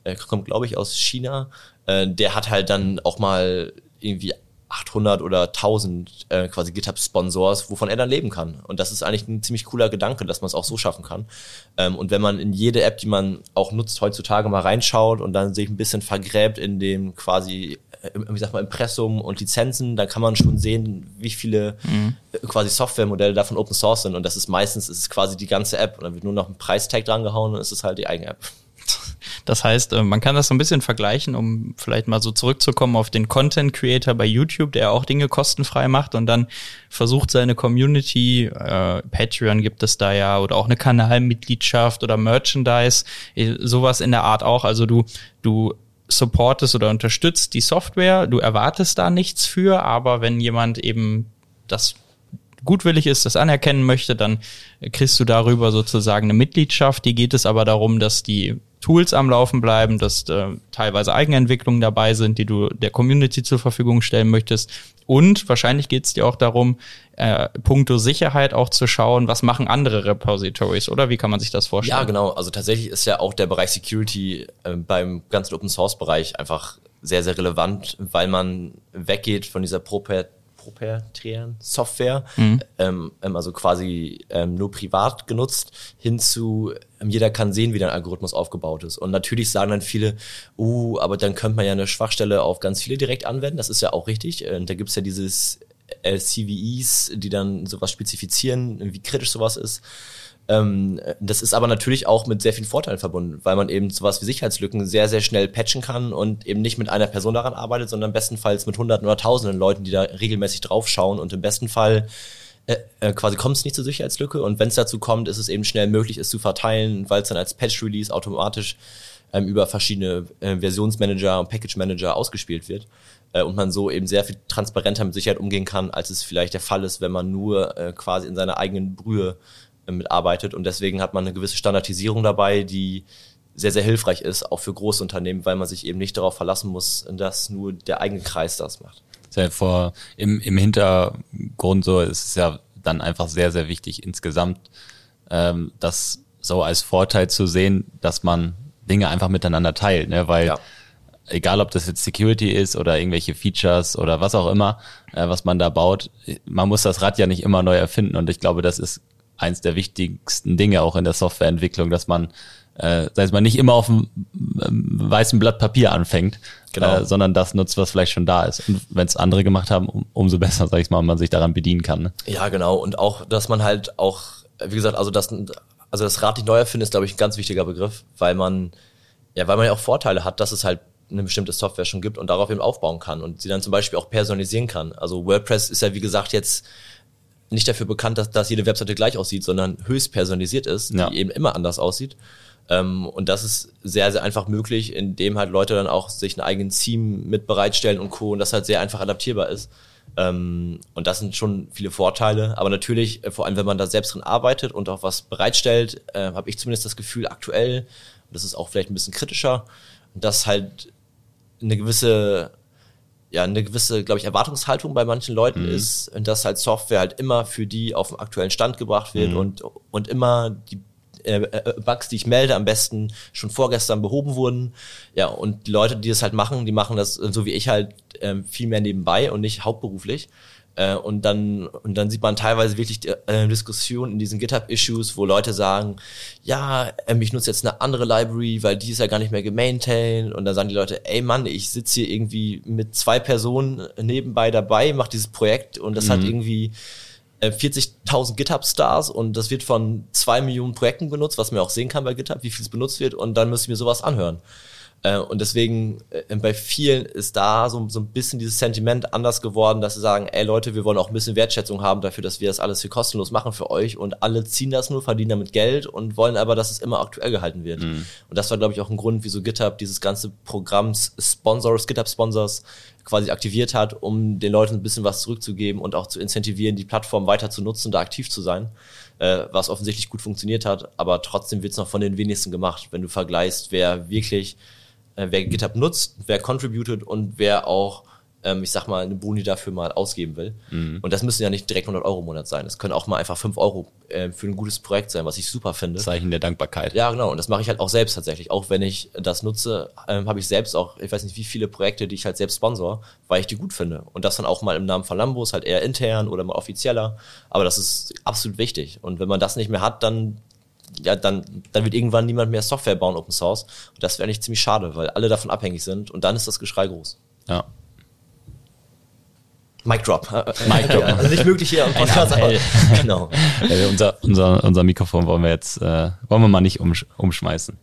äh, kommt glaube ich aus China, äh, der hat halt dann auch mal irgendwie 800 oder 1000 äh, quasi GitHub-Sponsors, wovon er dann leben kann. Und das ist eigentlich ein ziemlich cooler Gedanke, dass man es auch so schaffen kann. Ähm, und wenn man in jede App, die man auch nutzt heutzutage mal reinschaut und dann sich ein bisschen vergräbt in dem quasi, äh, wie sagt man, Impressum und Lizenzen, dann kann man schon sehen, wie viele mhm. Äh, quasi Softwaremodelle davon Open Source sind. Und das ist meistens, ist es quasi die ganze App. Und dann wird nur noch ein Preistag dran gehauen und es ist halt die eigene App. Das heißt, äh, man kann das so ein bisschen vergleichen, um vielleicht mal so zurückzukommen auf den Content Creator bei YouTube, der auch Dinge kostenfrei macht und dann versucht seine Community, äh, Patreon gibt es da ja oder auch eine Kanalmitgliedschaft oder Merchandise, äh, sowas in der Art auch. Also du, du supportest oder unterstützt die Software, du erwartest da nichts für, aber wenn jemand eben das gutwillig ist, das anerkennen möchte, dann kriegst du darüber sozusagen eine Mitgliedschaft. Die geht es aber darum, dass die Tools am Laufen bleiben, dass äh, teilweise Eigenentwicklungen dabei sind, die du der Community zur Verfügung stellen möchtest. Und wahrscheinlich geht es dir auch darum, äh, puncto Sicherheit auch zu schauen, was machen andere Repositories, oder wie kann man sich das vorstellen? Ja, genau. Also tatsächlich ist ja auch der Bereich Security äh, beim ganzen Open Source Bereich einfach sehr, sehr relevant, weil man weggeht von dieser Propert proprietären Software, mhm. ähm, ähm, also quasi ähm, nur privat genutzt, hin zu ähm, jeder kann sehen, wie dein Algorithmus aufgebaut ist. Und natürlich sagen dann viele, uh, aber dann könnte man ja eine Schwachstelle auf ganz viele direkt anwenden. Das ist ja auch richtig. Und da gibt's ja dieses LCVEs, die dann sowas spezifizieren, wie kritisch sowas ist. Ähm, das ist aber natürlich auch mit sehr vielen Vorteilen verbunden, weil man eben sowas wie Sicherheitslücken sehr, sehr schnell patchen kann und eben nicht mit einer Person daran arbeitet, sondern bestenfalls mit Hunderten oder Tausenden Leuten, die da regelmäßig draufschauen und im besten Fall äh, äh, quasi kommt es nicht zur Sicherheitslücke und wenn es dazu kommt, ist es eben schnell möglich, es zu verteilen, weil es dann als Patch-Release automatisch ähm, über verschiedene äh, Versionsmanager und Package-Manager ausgespielt wird äh, und man so eben sehr viel transparenter mit Sicherheit umgehen kann, als es vielleicht der Fall ist, wenn man nur äh, quasi in seiner eigenen Brühe mitarbeitet. Und deswegen hat man eine gewisse Standardisierung dabei, die sehr, sehr hilfreich ist, auch für große Unternehmen, weil man sich eben nicht darauf verlassen muss, dass nur der eigene Kreis das macht. Ja vor, im, Im Hintergrund so ist es ja dann einfach sehr, sehr wichtig insgesamt, ähm, das so als Vorteil zu sehen, dass man Dinge einfach miteinander teilt, ne? weil ja. egal ob das jetzt Security ist oder irgendwelche Features oder was auch immer, äh, was man da baut, man muss das Rad ja nicht immer neu erfinden und ich glaube, das ist eins der wichtigsten Dinge auch in der Softwareentwicklung, dass man, äh, sei es mal nicht immer auf einem ähm, weißen Blatt Papier anfängt, genau. äh, sondern das nutzt, was vielleicht schon da ist. Und wenn es andere gemacht haben, um, umso besser, sag ich mal, man sich daran bedienen kann. Ne? Ja, genau. Und auch, dass man halt auch, wie gesagt, also das, also das Rad nicht neu erfinden ist, glaube ich, ein ganz wichtiger Begriff, weil man, ja, weil man ja auch Vorteile hat, dass es halt eine bestimmte Software schon gibt und darauf eben aufbauen kann und sie dann zum Beispiel auch personalisieren kann. Also WordPress ist ja, wie gesagt, jetzt nicht dafür bekannt, dass, dass jede Webseite gleich aussieht, sondern höchst personalisiert ist, Ja. die eben immer anders aussieht. Ähm, und das ist sehr, sehr einfach möglich, indem halt Leute dann auch sich einen eigenen Theme mit bereitstellen und Co. und das halt sehr einfach adaptierbar ist. Ähm, und das sind schon viele Vorteile. Aber natürlich, äh, vor allem wenn man da selbst drin arbeitet und auch was bereitstellt, äh, habe ich zumindest das Gefühl aktuell, und das ist auch vielleicht ein bisschen kritischer, dass halt eine gewisse ja, eine gewisse, glaube ich, Erwartungshaltung bei manchen Leuten ist, und dass halt Software halt immer für die auf den aktuellen Stand gebracht wird und, und immer die äh, äh, Bugs, die ich melde, am besten schon vorgestern behoben wurden. Ja, und die Leute, die das halt machen, die machen das so wie ich halt ähm, viel mehr nebenbei und nicht hauptberuflich. Äh, und dann und dann sieht man teilweise wirklich äh, Diskussionen in diesen GitHub-Issues, wo Leute sagen, ja, ähm, ich nutze jetzt eine andere Library, weil die ist ja gar nicht mehr gemaintained. Und dann sagen die Leute, ey Mann, ich sitze hier irgendwie mit zwei Personen nebenbei dabei, mache dieses Projekt und das hat irgendwie äh, 40.000 GitHub-Stars und das wird von zwei Millionen Projekten benutzt, was man auch sehen kann bei GitHub, wie viel es benutzt wird und dann müsste ich mir sowas anhören. Äh, und deswegen äh, bei vielen ist da so, so ein bisschen dieses Sentiment anders geworden, dass sie sagen, ey Leute, wir wollen auch ein bisschen Wertschätzung haben dafür, dass wir das alles für kostenlos machen für euch. Und alle ziehen das nur, verdienen damit Geld und wollen aber, dass es immer aktuell gehalten wird. Und das war, glaube ich, auch ein Grund, wieso GitHub dieses ganze Programm Sponsors, GitHub-Sponsors quasi aktiviert hat, um den Leuten ein bisschen was zurückzugeben und auch zu incentivieren, die Plattform weiter zu nutzen und da aktiv zu sein, äh, was offensichtlich gut funktioniert hat, aber trotzdem wird es noch von den wenigsten gemacht, wenn du vergleichst, wer wirklich, äh, wer GitHub nutzt, wer contributed und wer auch, ähm, ich sag mal, eine Boni dafür mal ausgeben will. Und das müssen ja nicht direkt 100 Euro im Monat sein, es können auch mal einfach 5 Euro äh, für ein gutes Projekt sein, was ich super finde. Zeichen der Dankbarkeit. Ja, genau. Und das mache ich halt auch selbst tatsächlich. Auch wenn ich das nutze, ähm, habe ich selbst auch, ich weiß nicht, wie viele Projekte, die ich halt selbst sponsor, weil ich die gut finde. Und das dann auch mal im Namen von Lambos, halt eher intern oder mal offizieller. Aber das ist absolut wichtig. Und wenn man das nicht mehr hat, dann ja, dann, dann wird irgendwann niemand mehr Software bauen, Open Source. Und das wäre eigentlich ziemlich schade, weil alle davon abhängig sind. Und dann ist das Geschrei groß. Ja. Mic Drop. Mic Drop. Ja, [LAUGHS] also nicht möglich hier am Podcast, aber [LAUGHS] genau. Ja, unser, unser, unser Mikrofon wollen wir jetzt, äh, wollen wir mal nicht umsch umschmeißen.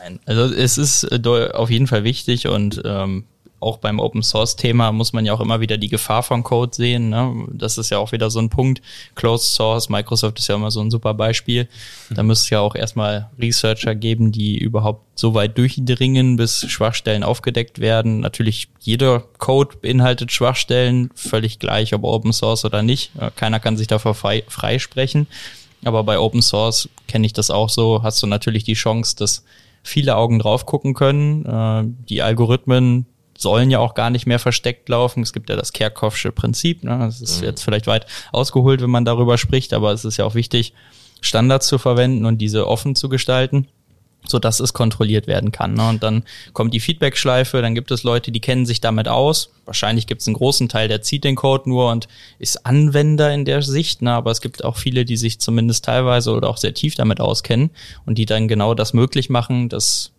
Nein, also es ist äh, auf jeden Fall wichtig und ähm, auch beim Open Source Thema muss man ja auch immer wieder die Gefahr von Code sehen. Ne? Das ist ja auch wieder so ein Punkt. Closed Source, Microsoft ist ja immer so ein super Beispiel. Da müsste es ja auch erstmal Researcher geben, die überhaupt so weit durchdringen, bis Schwachstellen aufgedeckt werden. Natürlich jeder Code beinhaltet Schwachstellen, völlig gleich, ob Open Source oder nicht. Keiner kann sich davor frei, freisprechen. Aber bei Open Source kenne ich das auch so, hast du natürlich die Chance, dass viele Augen drauf gucken können. Äh, die Algorithmen sollen ja auch gar nicht mehr versteckt laufen. Es gibt ja das Kerckhoffsche Prinzip. Ne? Das ist jetzt vielleicht weit ausgeholt, wenn man darüber spricht, aber es ist ja auch wichtig, Standards zu verwenden und diese offen zu gestalten so dass es kontrolliert werden kann. Ne? Und dann kommt die Feedback-Schleife, dann gibt es Leute, die kennen sich damit aus. Wahrscheinlich gibt es einen großen Teil, der zieht den Code nur und ist Anwender in der Sicht, ne? aber es gibt auch viele, die sich zumindest teilweise oder auch sehr tief damit auskennen und die dann genau das möglich machen, dass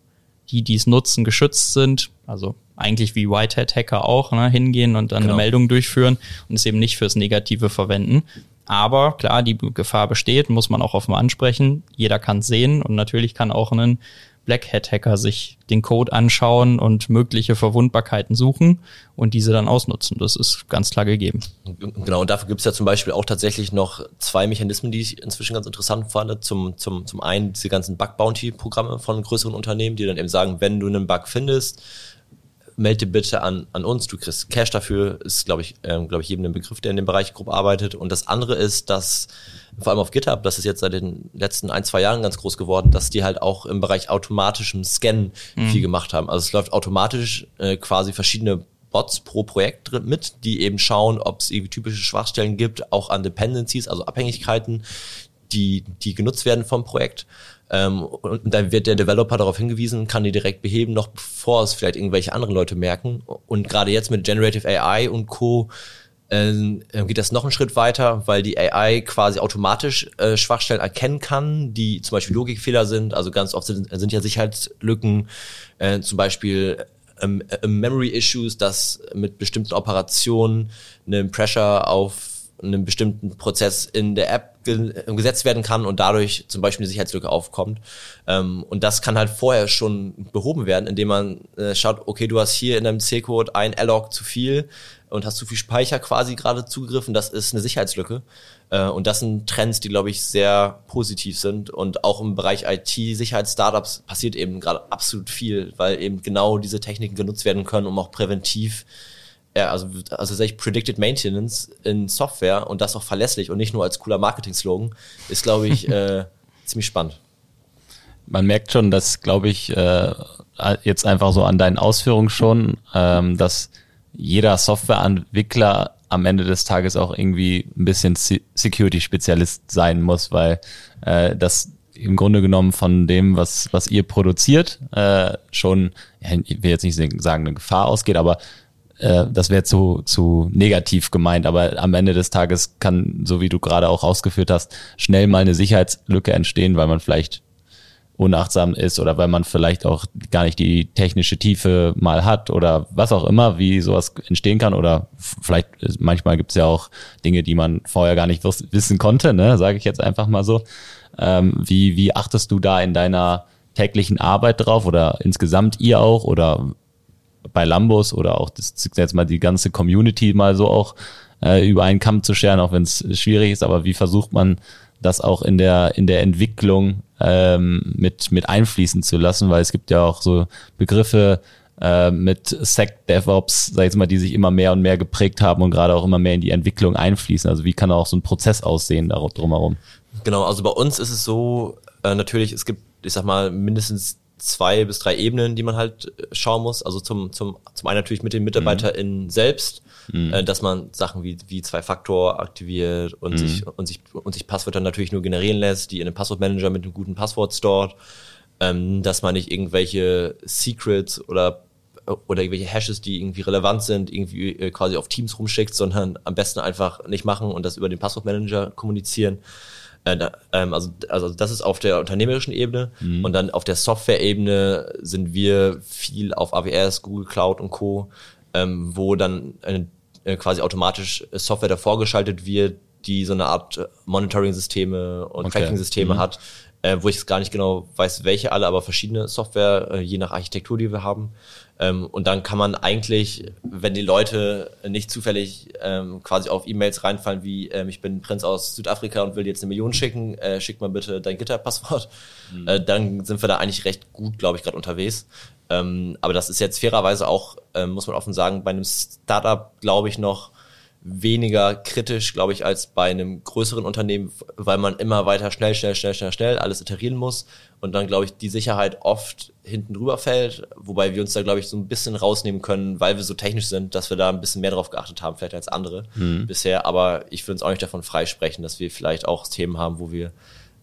die, die es nutzen, geschützt sind. Also eigentlich wie Whitehead-Hacker auch, ne? hingehen und dann Genau. eine Meldung durchführen und es eben nicht fürs Negative verwenden. Aber klar, die Gefahr besteht, muss man auch offen ansprechen. Jeder kann es sehen und natürlich kann auch ein Black Hat Hacker sich den Code anschauen und mögliche Verwundbarkeiten suchen und diese dann ausnutzen. Das ist ganz klar gegeben. Genau, und dafür gibt es ja zum Beispiel auch tatsächlich noch zwei Mechanismen, die ich inzwischen ganz interessant fand. Zum, zum, zum einen diese ganzen Bug-Bounty-Programme von größeren Unternehmen, die dann eben sagen, wenn du einen Bug findest, melde bitte an, an uns, du kriegst Cash dafür, ist, glaube ich, ähm, glaube ich, jedem ein Begriff, der in dem Bereich grob arbeitet. Und das andere ist, dass vor allem auf GitHub, das ist jetzt seit den letzten ein, zwei Jahren ganz groß geworden, dass die halt auch im Bereich automatischem Scannen viel gemacht haben. Also es läuft automatisch äh, quasi verschiedene Bots pro Projekt mit, die eben schauen, ob es irgendwie typische Schwachstellen gibt, auch an Dependencies, also Abhängigkeiten, die, die genutzt werden vom Projekt. Ähm, und dann wird der Developer darauf hingewiesen, kann die direkt beheben, noch bevor es vielleicht irgendwelche anderen Leute merken. Und gerade jetzt mit Generative AI und Co. ähm, geht das noch einen Schritt weiter, weil die AI quasi automatisch äh, Schwachstellen erkennen kann, die zum Beispiel Logikfehler sind. Also ganz oft sind, sind ja Sicherheitslücken, äh, zum Beispiel ähm, äh, Memory Issues, dass mit bestimmten Operationen eine Pressure auf einem bestimmten Prozess in der App ge gesetzt werden kann und dadurch zum Beispiel eine Sicherheitslücke aufkommt. Ähm, und das kann halt vorher schon behoben werden, indem man äh, schaut, okay, du hast hier in deinem C-Code ein Alloc zu viel und hast zu viel Speicher quasi gerade zugegriffen. Das ist eine Sicherheitslücke. Äh, und das sind Trends, die, glaube ich, sehr positiv sind. Und auch im Bereich IT-Sicherheits-Startups passiert eben gerade absolut viel, weil eben genau diese Techniken genutzt werden können, um auch präventiv ja, also, also tatsächlich Predicted Maintenance in Software und das auch verlässlich und nicht nur als cooler Marketing-Slogan, ist, glaube ich, [LAUGHS] äh, ziemlich spannend. Man merkt schon, dass, glaube ich, äh, jetzt einfach so an deinen Ausführungen schon, ähm, dass jeder Softwareentwickler am Ende des Tages auch irgendwie ein bisschen Security-Spezialist sein muss, weil äh, das im Grunde genommen von dem, was, was ihr produziert, äh, schon, ich will jetzt nicht sagen, eine Gefahr ausgeht, aber äh, das wäre zu, zu negativ gemeint, aber am Ende des Tages kann, so wie du gerade auch ausgeführt hast, schnell mal eine Sicherheitslücke entstehen, weil man vielleicht unachtsam ist oder weil man vielleicht auch gar nicht die technische Tiefe mal hat oder was auch immer, wie sowas entstehen kann oder vielleicht manchmal gibt es ja auch Dinge, die man vorher gar nicht wissen konnte, ne, sage ich jetzt einfach mal so. Ähm, wie, wie achtest du da in deiner täglichen Arbeit drauf oder insgesamt ihr auch oder bei Lambos oder auch das jetzt mal die ganze Community mal so auch äh, über einen Kamm zu scheren, auch wenn es schwierig ist, aber wie versucht man das auch in der in der Entwicklung ähm, mit mit einfließen zu lassen, weil es gibt ja auch so Begriffe äh, mit Sec DevOps, sag ich jetzt mal, die sich immer mehr und mehr geprägt haben und gerade auch immer mehr in die Entwicklung einfließen. Also wie kann auch so ein Prozess aussehen darauf drumherum? Genau, also bei uns ist es so, äh, natürlich, es gibt, ich sag mal, mindestens zwei bis drei Ebenen, die man halt äh, schauen muss. Also zum, zum, zum einen natürlich mit den MitarbeiterInnen mhm. selbst, mhm. Äh, dass man Sachen wie, wie Zwei-Faktor aktiviert und, mhm. sich, und, sich, und sich Passwörter natürlich nur generieren lässt, die in einem Passwortmanager mit einem guten Passwort stored, ähm, dass man nicht irgendwelche Secrets oder oder irgendwelche Hashes, die irgendwie relevant sind, irgendwie äh, quasi auf Teams rumschickt, sondern am besten einfach nicht machen und das über den Passwortmanager kommunizieren. Äh, da, ähm, also, also das ist auf der unternehmerischen Ebene mhm. und dann auf der Software-Ebene sind wir viel auf AWS, Google Cloud und Co., ähm, wo dann eine, äh, quasi automatisch Software davor geschaltet wird, die so eine Art Monitoring-Systeme und okay. Tracking-Systeme mhm. hat, äh, wo ich jetzt gar nicht genau weiß, welche alle, aber verschiedene Software, äh, je nach Architektur, die wir haben. Ähm, und dann kann man eigentlich, wenn die Leute nicht zufällig ähm, quasi auf E-Mails reinfallen, wie ähm, ich bin Prinz aus Südafrika und will jetzt eine Million schicken, äh, schick mal bitte dein Gitter-Passwort, mhm. äh, dann sind wir da eigentlich recht gut, glaube ich, gerade unterwegs. Ähm, aber das ist jetzt fairerweise auch, äh, muss man offen sagen, bei einem Startup, glaube ich, noch weniger kritisch, glaube ich, als bei einem größeren Unternehmen, weil man immer weiter schnell, schnell, schnell, schnell, schnell alles iterieren muss und dann, glaube ich, die Sicherheit oft hinten drüber fällt, wobei wir uns da, glaube ich, so ein bisschen rausnehmen können, weil wir so technisch sind, dass wir da ein bisschen mehr drauf geachtet haben, vielleicht als andere mhm. bisher, aber ich will uns auch nicht davon freisprechen, dass wir vielleicht auch Themen haben, wo wir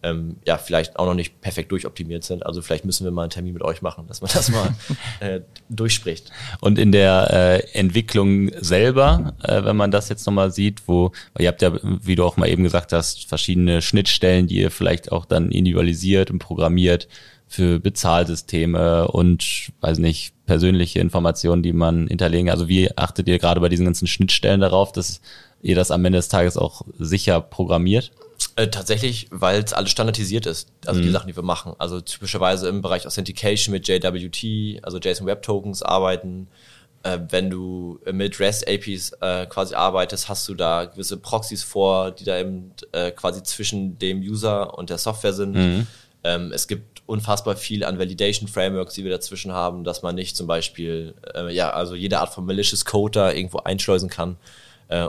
ähm, ja, vielleicht auch noch nicht perfekt durchoptimiert sind. Also vielleicht müssen wir mal einen Termin mit euch machen, dass man das mal [LAUGHS] äh, durchspricht. Und in der äh, Entwicklung selber, äh, wenn man das jetzt nochmal sieht, wo, ihr habt ja, wie du auch mal eben gesagt hast, verschiedene Schnittstellen, die ihr vielleicht auch dann individualisiert und programmiert für Bezahlsysteme und, weiß nicht, persönliche Informationen, die man hinterlegen. Also wie achtet ihr gerade bei diesen ganzen Schnittstellen darauf, dass ihr das am Ende des Tages auch sicher programmiert? Äh, tatsächlich, weil es alles standardisiert ist, also mhm. die Sachen, die wir machen. Also typischerweise im Bereich Authentication mit JWT, also JSON Web Tokens arbeiten. Äh, wenn du mit REST APIs äh, quasi arbeitest, hast du da gewisse Proxys vor, die da eben äh, quasi zwischen dem User und der Software sind. Mhm. Ähm, es gibt unfassbar viel an Validation Frameworks, die wir dazwischen haben, dass man nicht zum Beispiel, äh, ja, also jede Art von malicious Code da irgendwo einschleusen kann.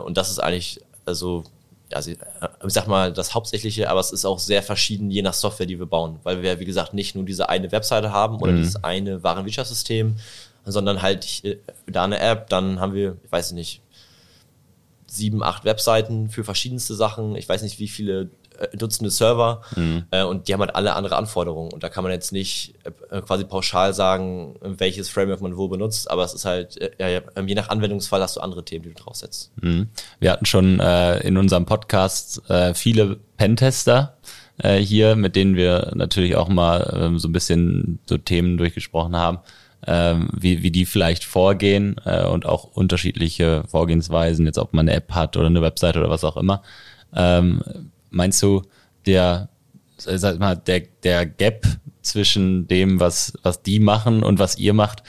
Und das ist eigentlich, also also ich sag mal, das Hauptsächliche, aber es ist auch sehr verschieden, je nach Software, die wir bauen. Weil wir, wie gesagt, nicht nur diese eine Webseite haben oder mhm. dieses eine Warenwirtschaftssystem, sondern halt äh, da eine App, dann haben wir, ich weiß nicht, sieben, acht Webseiten für verschiedenste Sachen. Ich weiß nicht, wie viele äh, Dutzende Server mhm. äh, und die haben halt alle andere Anforderungen. Und da kann man jetzt nicht äh, quasi pauschal sagen, welches Framework man wo benutzt, aber es ist halt, äh, ja, je nach Anwendungsfall hast du andere Themen, die du draufsetzt. Mhm. Wir hatten schon äh, in unserem Podcast äh, viele Pentester hier, mit denen wir natürlich auch mal ähm, so ein bisschen so Themen durchgesprochen haben. ähm, wie, wie die vielleicht vorgehen äh, und auch unterschiedliche Vorgehensweisen, jetzt ob man eine App hat oder eine Webseite oder was auch immer. Ähm, meinst du, der, sag mal, der, der Gap zwischen dem, was, was die machen und was ihr macht,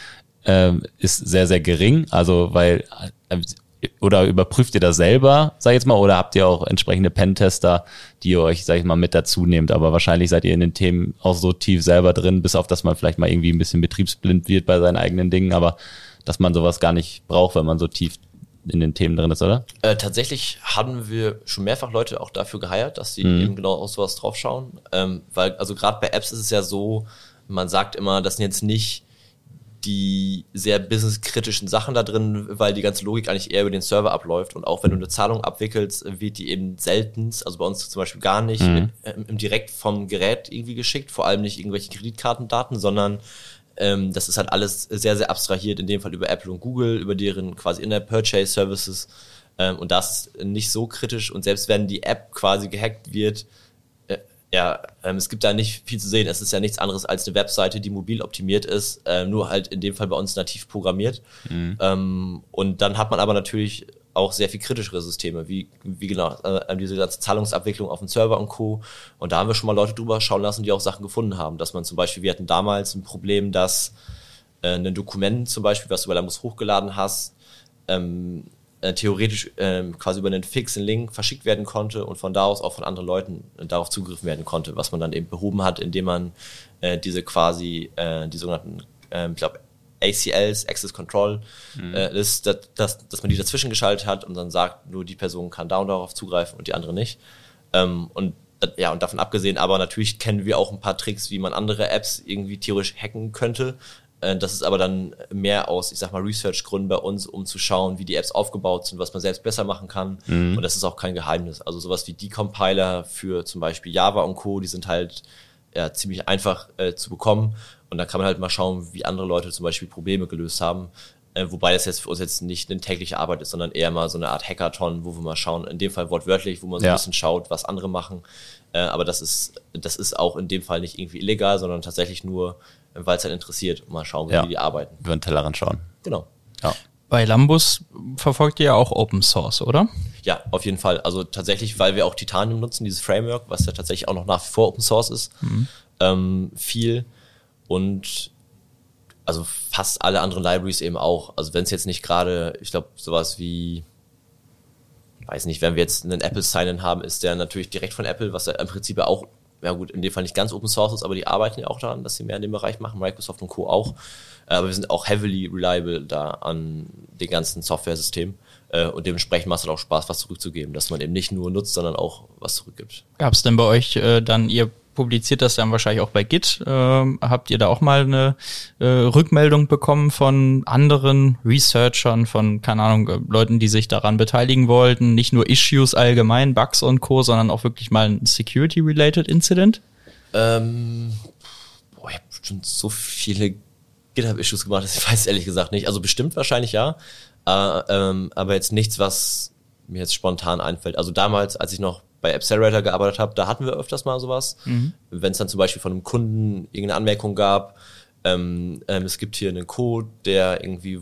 ähm, ist sehr, sehr gering. Also, weil, äh, oder überprüft ihr das selber, sag ich jetzt mal, oder habt ihr auch entsprechende Pentester, die ihr euch, sag ich mal, mit dazu nehmt? Aber wahrscheinlich seid ihr in den Themen auch so tief selber drin, bis auf dass man vielleicht mal irgendwie ein bisschen betriebsblind wird bei seinen eigenen Dingen, aber dass man sowas gar nicht braucht, wenn man so tief in den Themen drin ist, oder? Äh, tatsächlich haben wir schon mehrfach Leute auch dafür geheiert, dass sie Mhm. eben genau auf sowas draufschauen. Ähm, weil, also gerade bei Apps ist es ja so, man sagt immer, das sind jetzt nicht die sehr businesskritischen Sachen da drin, weil die ganze Logik eigentlich eher über den Server abläuft. Und auch wenn du eine Zahlung abwickelst, wird die eben seltenst, also bei uns zum Beispiel gar nicht, Mhm. ähm, direkt vom Gerät irgendwie geschickt, vor allem nicht irgendwelche Kreditkartendaten, sondern ähm, das ist halt alles sehr, sehr abstrahiert, in dem Fall über Apple und Google, über deren quasi In-App-Purchase-Services. Ähm, und das ist nicht so kritisch. Und selbst wenn die App quasi gehackt wird, äh, ja, ähm, es gibt da nicht viel zu sehen. Es ist ja nichts anderes als eine Webseite, die mobil optimiert ist, äh, nur halt in dem Fall bei uns nativ programmiert. Ähm, und dann hat man aber natürlich auch sehr viel kritischere Systeme, wie, wie genau äh, diese ganze Zahlungsabwicklung auf dem Server und Co. Und da haben wir schon mal Leute drüber schauen lassen, die auch Sachen gefunden haben. Dass man zum Beispiel, wir hatten damals ein Problem, dass äh, ein Dokument zum Beispiel, was du bei Lambus hochgeladen hast, ähm, äh, theoretisch ähm, quasi über einen fixen Link verschickt werden konnte und von da aus auch von anderen Leuten äh, darauf zugegriffen werden konnte, was man dann eben behoben hat, indem man äh, diese quasi, äh, die sogenannten, ähm, ich glaube, ACLs, Access Control, äh, ist, dass, dass, dass man die dazwischen geschaltet hat und dann sagt, nur die Person kann da und darauf zugreifen und die andere nicht. Ähm, und äh, ja, und davon abgesehen, aber natürlich kennen wir auch ein paar Tricks, wie man andere Apps irgendwie theoretisch hacken könnte. Äh, Das ist aber dann mehr aus, ich sag mal, Research-Gründen bei uns, um zu schauen, wie die Apps aufgebaut sind, was man selbst besser machen kann. Und das ist auch kein Geheimnis. Also sowas wie Decompiler für zum Beispiel Java und Co., die sind halt ja, ziemlich einfach äh, zu bekommen. Und da kann man halt mal schauen, wie andere Leute zum Beispiel Probleme gelöst haben. Äh, wobei das jetzt für uns jetzt nicht eine tägliche Arbeit ist, sondern eher mal so eine Art Hackathon, wo wir mal schauen, in dem Fall wortwörtlich, wo man so Ja. ein bisschen schaut, was andere machen. Äh, aber das ist, das ist auch in dem Fall nicht irgendwie illegal, sondern tatsächlich nur, äh, weil es halt interessiert, mal schauen, wie Ja. die arbeiten. Über den Tellerrand schauen. Genau. Ja. Bei Lambus verfolgt ihr ja auch Open Source, oder? Ja, auf jeden Fall. Also tatsächlich, weil wir auch Titanium nutzen, dieses Framework, was ja tatsächlich auch noch nach wie vor Open Source ist, ähm, viel und also fast alle anderen Libraries eben auch. Also wenn es jetzt nicht gerade, ich glaube, sowas wie, weiß nicht, wenn wir jetzt einen Apple Sign-In haben, ist der natürlich direkt von Apple, was ja im Prinzip ja auch, ja gut, in dem Fall nicht ganz Open Source ist, aber die arbeiten ja auch daran, dass sie mehr in dem Bereich machen, Microsoft und Co. auch. Äh, Aber wir sind auch heavily reliable da an den ganzen Software-Systemen. Äh, Und dementsprechend macht es halt auch Spaß, was zurückzugeben, dass man eben nicht nur nutzt, sondern auch was zurückgibt. Gab es denn bei euch äh, dann, ihr publiziert das dann wahrscheinlich auch bei Git, ähm, habt ihr da auch mal eine äh, Rückmeldung bekommen von anderen Researchern, von, keine Ahnung, äh, Leuten, die sich daran beteiligen wollten, nicht nur Issues allgemein, Bugs und Co., sondern auch wirklich mal ein Security-related Incident? Ähm, boah, ich habe schon so viele GitHub-Issues gemacht, [LAUGHS] ich weiß ehrlich gesagt nicht. Also bestimmt wahrscheinlich ja, äh, ähm, aber jetzt nichts, was mir jetzt spontan einfällt. Also damals, als ich noch bei Accelerator gearbeitet habe, da hatten wir öfters mal sowas. Wenn es dann zum Beispiel von einem Kunden irgendeine Anmerkung gab, ähm, ähm, es gibt hier einen Code, der irgendwie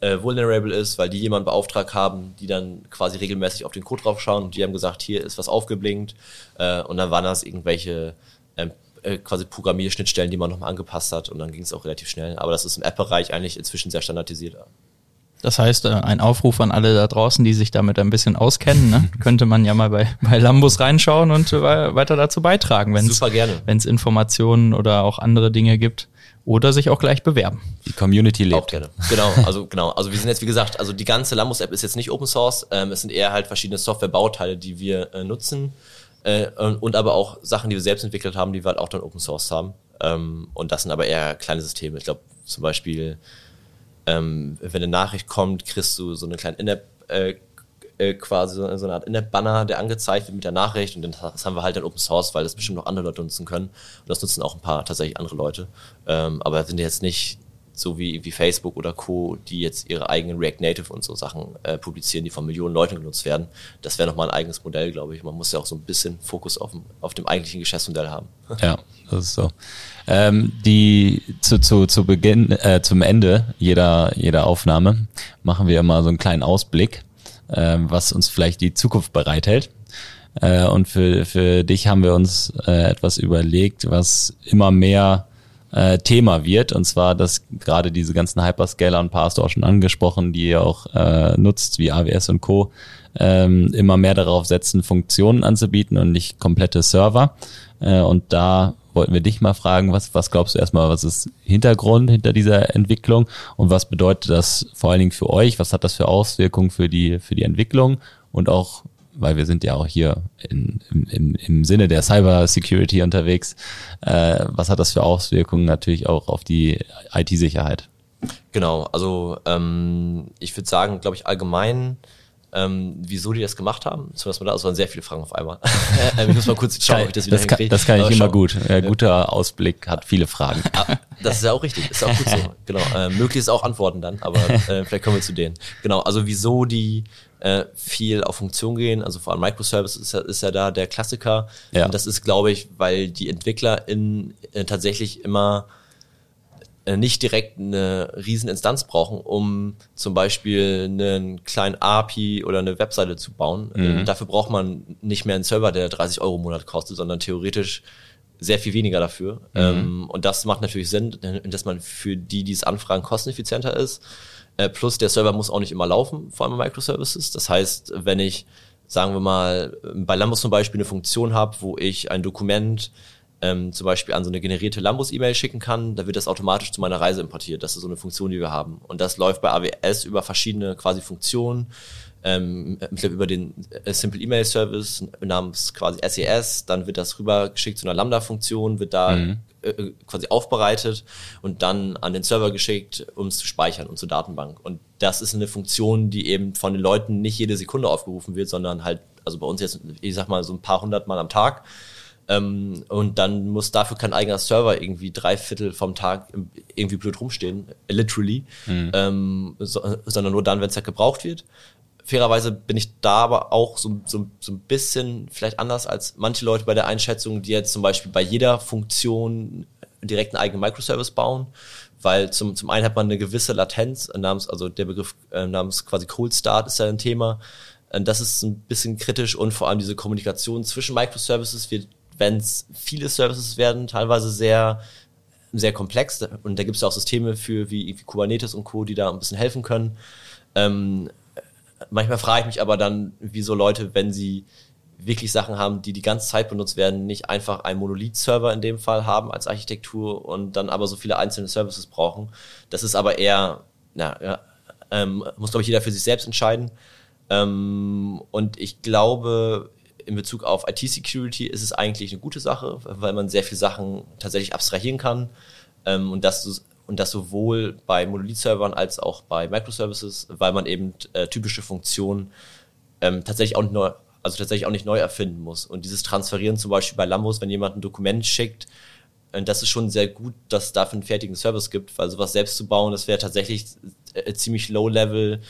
äh, vulnerable ist, weil die jemanden beauftragt haben, die dann quasi regelmäßig auf den Code draufschauen und die haben gesagt, hier ist was aufgeblinkt äh, und dann waren das irgendwelche ähm, äh, quasi Programmierschnittstellen, die man nochmal angepasst hat und dann ging es auch relativ schnell. Aber das ist im App-Bereich eigentlich inzwischen sehr standardisiert. Das heißt, äh, ein Aufruf an alle da draußen, die sich damit ein bisschen auskennen, ne? [LAUGHS] könnte man ja mal bei, bei Lambus reinschauen und äh, weiter dazu beitragen, wenn es Informationen oder auch andere Dinge gibt. Oder sich auch gleich bewerben. Die Community Auch lebt. gerne. Genau, also genau. Also wir sind jetzt, wie gesagt, also die ganze Lambus-App ist jetzt nicht Open Source. Ähm, es sind eher halt verschiedene Software-Bauteile, die wir äh, nutzen. Äh, und, und aber auch Sachen, die wir selbst entwickelt haben, die wir halt auch dann Open Source haben. Ähm, und das sind aber eher kleine Systeme. Ich glaube, zum Beispiel, ähm, wenn eine Nachricht kommt, kriegst du so eine kleine In-App, äh, äh, quasi so, so eine Art In-App-Banner, der angezeigt wird mit der Nachricht. Und das haben wir halt in Open Source, weil das bestimmt noch andere Leute nutzen können. Und das nutzen auch ein paar tatsächlich andere Leute. Ähm, aber sind jetzt nicht so wie, wie Facebook oder Co., die jetzt ihre eigenen React Native und so Sachen äh, publizieren, die von Millionen Leuten genutzt werden. Das wäre nochmal ein eigenes Modell, glaube ich. Man muss ja auch so ein bisschen Fokus auf dem, auf dem eigentlichen Geschäftsmodell haben. [LAUGHS] Ja, das ist so. Ähm, die zu, zu, zu Beginn, äh, zum Ende jeder, jeder Aufnahme machen wir immer so einen kleinen Ausblick, äh, was uns vielleicht die Zukunft bereithält. Äh, und für, für dich haben wir uns äh, etwas überlegt, was immer mehr äh, Thema wird. Und zwar, dass gerade diese ganzen Hyperscaler und paar hast du auch schon angesprochen, die ihr auch äh, nutzt, wie AWS und Co., ähm, immer mehr darauf setzen, Funktionen anzubieten und nicht komplette Server. Äh, und da wollten wir dich mal fragen, was, was glaubst du erstmal, was ist Hintergrund hinter dieser Entwicklung und was bedeutet das vor allen Dingen für euch? Was hat das für Auswirkungen für die, für die Entwicklung und auch weil wir sind ja auch hier in, im, im Sinne der Cyber Security unterwegs. Äh, was hat das für Auswirkungen natürlich auch auf die IT-Sicherheit? Genau, also ähm, ich würde sagen, glaube ich, allgemein ähm, wieso die das gemacht haben. Zumindest mal da, es waren sehr viele Fragen auf einmal. [LAUGHS] äh, ich muss mal kurz [LAUGHS] schauen, ob ich das wieder das kann, das kann ich immer gut. Äh, guter Ausblick hat viele Fragen. Ah, das ist ja auch richtig, ist auch gut so. [LAUGHS] Genau. Äh, möglichst auch Antworten dann, aber äh, vielleicht kommen wir zu denen. Genau, also wieso die äh, viel auf Funktion gehen, also vor allem Microservices ist ja, ist ja da der Klassiker. Ja. Und das ist, glaube ich, weil die Entwickler in, äh, tatsächlich immer äh, nicht direkt eine riesen Instanz brauchen, um zum Beispiel einen kleinen API oder eine Webseite zu bauen. Mhm. Dafür braucht man nicht mehr einen Server, der 30 Euro im Monat kostet, sondern theoretisch sehr viel weniger dafür. Mhm. Ähm, und das macht natürlich Sinn, dass man für die, die es anfragen, kosteneffizienter ist. Äh, plus der Server muss auch nicht immer laufen, vor allem bei Microservices. Das heißt, wenn ich, sagen wir mal, bei Lambos zum Beispiel eine Funktion habe, wo ich ein Dokument ähm, zum Beispiel an so eine generierte Lambus-E-Mail schicken kann, da wird das automatisch zu meiner Reise importiert. Das ist so eine Funktion, die wir haben. Und das läuft bei AWS über verschiedene quasi Funktionen. Ähm, über den äh, Simple Email Service namens quasi SES, dann wird das rübergeschickt zu einer Lambda-Funktion, wird da mhm. Äh, äh quasi aufbereitet und dann an den Server geschickt, um es zu speichern und zur Datenbank. Und das ist eine Funktion, die eben von den Leuten nicht jede Sekunde aufgerufen wird, sondern halt, also bei uns jetzt, ich sag mal, so ein paar hundert Mal am Tag. Ähm, und dann muss dafür kein eigener Server irgendwie drei Viertel vom Tag irgendwie blöd rumstehen, literally, mhm. ähm, so, sondern nur dann, wenn es halt gebraucht wird. Fairerweise bin ich da aber auch so, so, so ein bisschen vielleicht anders als manche Leute bei der Einschätzung, die jetzt zum Beispiel bei jeder Funktion direkt einen eigenen Microservice bauen, weil zum, zum einen hat man eine gewisse Latenz, namens, also der Begriff äh, namens quasi Cold Start ist ja ein Thema. Das ist ein bisschen kritisch und vor allem diese Kommunikation zwischen Microservices wird wenn es viele Services werden, teilweise sehr sehr komplex und da gibt es auch Systeme für wie, wie, Kubernetes und Co., die da ein bisschen helfen können. Ähm, manchmal frage ich mich aber dann, wieso Leute, wenn sie wirklich Sachen haben, die die ganze Zeit benutzt werden, nicht einfach einen Monolith-Server in dem Fall haben als Architektur und dann aber so viele einzelne Services brauchen. Das ist aber eher, na, ja, ähm, muss glaube ich jeder für sich selbst entscheiden. Ähm, und ich glaube, in Bezug auf IT-Security ist es eigentlich eine gute Sache, weil man sehr viele Sachen tatsächlich abstrahieren kann ähm, und das und das sowohl bei Monolith-Servern als auch bei Microservices, weil man eben äh, typische Funktionen ähm, tatsächlich auch neu, also tatsächlich auch nicht neu erfinden muss. Und dieses Transferieren zum Beispiel bei Lambos, wenn jemand ein Dokument schickt, äh, das ist schon sehr gut, dass es dafür einen fertigen Service gibt, weil sowas selbst zu bauen, das wäre tatsächlich äh, ziemlich low-level,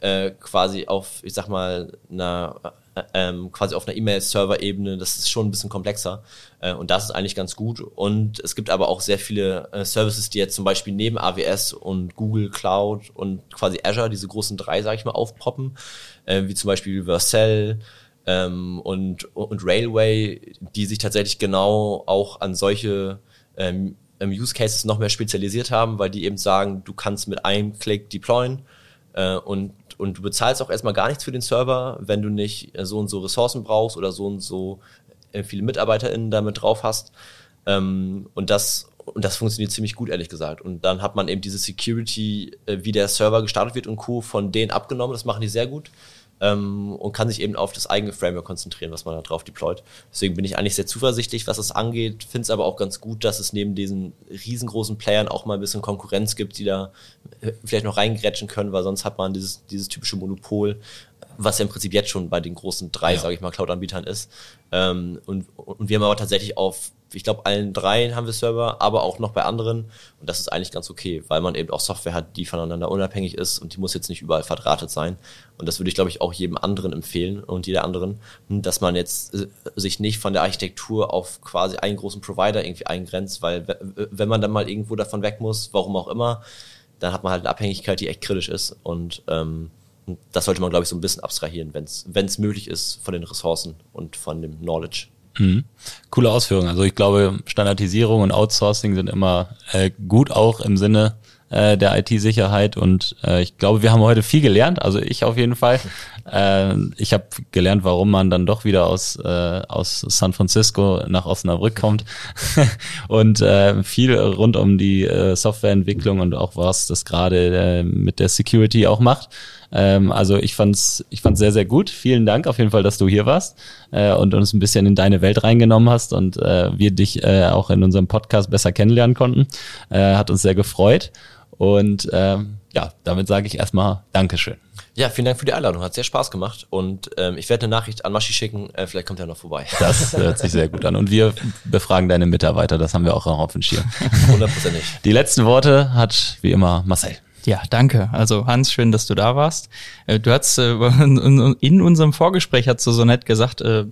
äh, quasi auf, ich sag mal, einer ähm, quasi auf einer E-Mail-Server-Ebene, das ist schon ein bisschen komplexer. Äh, und das ist eigentlich ganz gut. Und es gibt aber auch sehr viele äh, Services, die jetzt zum Beispiel neben AWS und Google Cloud und quasi Azure, diese großen drei, sage ich mal, aufpoppen, äh, wie zum Beispiel Vercel ähm, und, und Railway, die sich tatsächlich genau auch an solche ähm, Use Cases noch mehr spezialisiert haben, weil die eben sagen, du kannst mit einem Klick deployen äh, und und du bezahlst auch erstmal gar nichts für den Server, wenn du nicht äh, so und so Ressourcen brauchst oder so und so äh, viele MitarbeiterInnen damit drauf hast. Ähm, und das und das funktioniert ziemlich gut, ehrlich gesagt. Und dann hat man eben diese Security, äh, wie der Server gestartet wird und Co. von denen abgenommen. Das machen die sehr gut ähm, und kann sich eben auf das eigene Framework konzentrieren, was man da drauf deployt. Deswegen bin ich eigentlich sehr zuversichtlich, was das angeht. Finde es aber auch ganz gut, dass es neben diesen riesengroßen Playern auch mal ein bisschen Konkurrenz gibt, die da äh, vielleicht noch reingrätschen können, weil sonst hat man dieses, dieses typische Monopol was ja im Prinzip jetzt schon bei den großen drei, ja. sage ich mal, Cloud-Anbietern ist. Ähm, und, und wir haben aber tatsächlich auf, ich glaube, allen dreien haben wir Server, aber auch noch bei anderen. Und das ist eigentlich ganz okay, weil man eben auch Software hat, die voneinander unabhängig ist und die muss jetzt nicht überall verdrahtet sein. Und das würde ich, glaube ich, auch jedem anderen empfehlen und jeder anderen, dass man jetzt äh, sich nicht von der Architektur auf quasi einen großen Provider irgendwie eingrenzt, weil wenn man dann mal irgendwo davon weg muss, warum auch immer, dann hat man halt eine Abhängigkeit, die echt kritisch ist. Und ähm, das sollte man, glaube ich, so ein bisschen abstrahieren, wenn es möglich ist von den Ressourcen und von dem Knowledge. Mhm. Coole Ausführung. Also ich glaube, Standardisierung und Outsourcing sind immer äh, gut auch im Sinne äh, der IT-Sicherheit und äh, ich glaube, wir haben heute viel gelernt. Also ich auf jeden Fall. [LAUGHS] Äh, ich habe gelernt, warum man dann doch wieder aus äh, aus San Francisco nach Osnabrück kommt [LAUGHS] und äh, viel rund um die äh, Softwareentwicklung und auch was das gerade äh, mit der Security auch macht. Ähm, also ich fand's, ich fand's sehr, sehr gut. Vielen Dank auf jeden Fall, dass du hier warst äh, und uns ein bisschen in deine Welt reingenommen hast und äh, wir dich äh, auch in unserem Podcast besser kennenlernen konnten. Äh, hat uns sehr gefreut. Und ähm, ja, damit sage ich erstmal Dankeschön. Ja, vielen Dank für die Einladung. Hat sehr Spaß gemacht. Und ähm, ich werde eine Nachricht an Maschi schicken. Äh, vielleicht kommt er noch vorbei. Das hört sich sehr gut an. Und wir befragen deine Mitarbeiter. Das haben wir auch auf dem Schirm. Hundertprozentig. Die letzten Worte hat wie immer Marcel. Ja, danke. Also Hans, schön, dass du da warst. Äh, du hast äh, [LAUGHS] in unserem Vorgespräch hast du so nett gesagt, äh,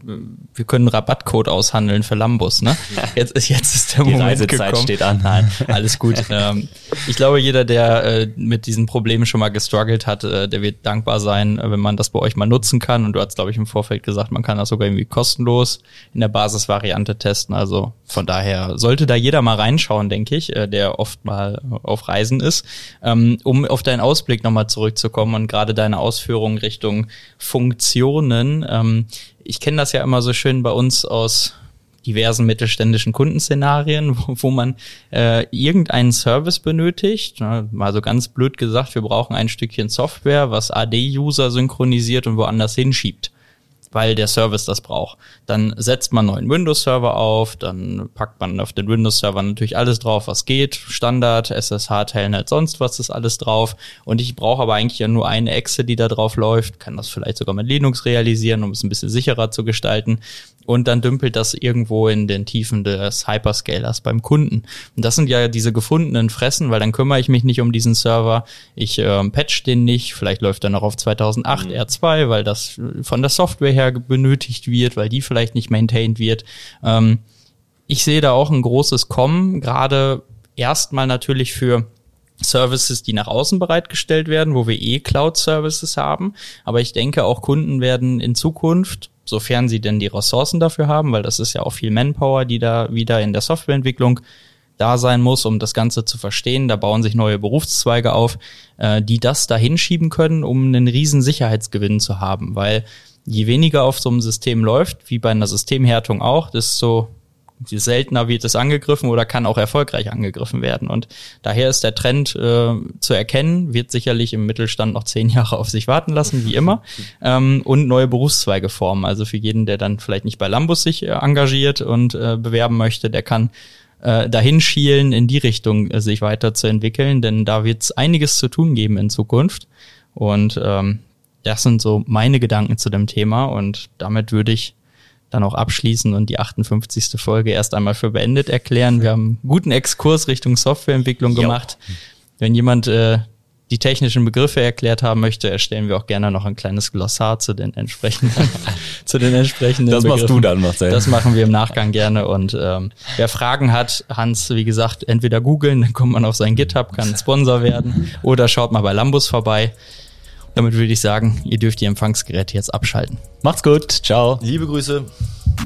wir können Rabattcode aushandeln für Lambus. Ne? [LAUGHS] Jetzt ist jetzt ist der Die Moment Reisezeit gekommen. steht an. Nein, alles gut. [LAUGHS] Ähm, ich glaube, jeder, der mit diesen Problemen schon mal gestruggelt hat, der wird dankbar sein, wenn man das bei euch mal nutzen kann. Und du hast, glaube ich, im Vorfeld gesagt, man kann das sogar irgendwie kostenlos in der Basisvariante testen. Also von daher sollte da jeder mal reinschauen, denke ich, der oft mal auf Reisen ist. Um auf deinen Ausblick nochmal zurückzukommen und gerade deine Ausführungen Richtung Funktionen. Ähm, ich kenne das ja immer so schön bei uns aus diversen mittelständischen Kundenszenarien, [LAUGHS] wo, wo man äh, irgendeinen Service benötigt. Na, mal so ganz blöd gesagt, wir brauchen ein Stückchen Software, was AD-User synchronisiert und woanders hinschiebt weil der Service das braucht. Dann setzt man einen neuen Windows-Server auf, dann packt man auf den Windows-Server natürlich alles drauf, was geht. Standard, SSH, Telnet, sonst was ist alles drauf. Und ich brauche aber eigentlich ja nur eine Exe, die da drauf läuft. Kann das vielleicht sogar mit Linux realisieren, um es ein bisschen sicherer zu gestalten und dann dümpelt das irgendwo in den Tiefen des Hyperscalers beim Kunden. Und das sind ja diese gefundenen Fressen, weil dann kümmere ich mich nicht um diesen Server, ich ähm, patch den nicht, vielleicht läuft er noch auf 2008 mhm. R2, weil das von der Software her benötigt wird, weil die vielleicht nicht maintained wird. Ähm, ich sehe da auch ein großes Kommen, gerade erstmal natürlich für Services, die nach außen bereitgestellt werden, wo wir eh Cloud-Services haben. Aber ich denke, auch Kunden werden in Zukunft sofern sie denn die Ressourcen dafür haben, weil das ist ja auch viel Manpower, die da wieder in der Softwareentwicklung da sein muss, um das Ganze zu verstehen. Da bauen sich neue Berufszweige auf, äh, die das da hinschieben können, um einen riesen Sicherheitsgewinn zu haben, weil je weniger auf so einem System läuft, wie bei einer Systemhärtung auch, desto seltener wird es angegriffen oder kann auch erfolgreich angegriffen werden. Und daher ist der Trend äh, zu erkennen, wird sicherlich im Mittelstand noch zehn [LAUGHS] Jahre auf sich warten lassen, wie immer, [LAUGHS] ähm, und neue Berufszweige formen. Also für jeden, der dann vielleicht nicht bei Lambus sich äh, engagiert und äh, bewerben möchte, der kann äh, dahin schielen, in die Richtung äh, sich weiterzuentwickeln, denn da wird es einiges zu tun geben in Zukunft. Und ähm, das sind so meine Gedanken zu dem Thema und damit würde ich dann auch abschließen und die 58. Folge erst einmal für beendet erklären. Wir haben einen guten Exkurs Richtung Softwareentwicklung gemacht. Jo. Wenn jemand äh, die technischen Begriffe erklärt haben möchte, erstellen wir auch gerne noch ein kleines Glossar zu den entsprechenden, [LAUGHS] zu den entsprechenden. Das Begriffen. machst du dann, Marcel. Das machen wir im Nachgang gerne. Und ähm, wer Fragen hat, Hans, wie gesagt, entweder googeln, dann kommt man auf sein GitHub, kann Sponsor werden, oder schaut mal bei Lambus vorbei. Damit würde ich sagen, ihr dürft die Empfangsgeräte jetzt abschalten. Macht's gut. Ciao. Liebe Grüße.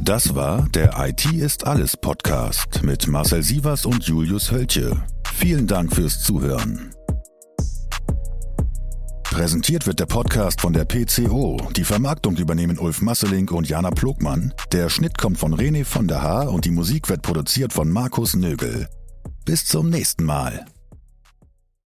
Das war der IT ist alles Podcast mit Marcel Sievers und Julius Hölche. Vielen Dank fürs Zuhören. Präsentiert wird der Podcast von der PCO. Die Vermarktung übernehmen Ulf Masseling und Jana Plogmann. Der Schnitt kommt von René von der Haar und die Musik wird produziert von Markus Nögel. Bis zum nächsten Mal.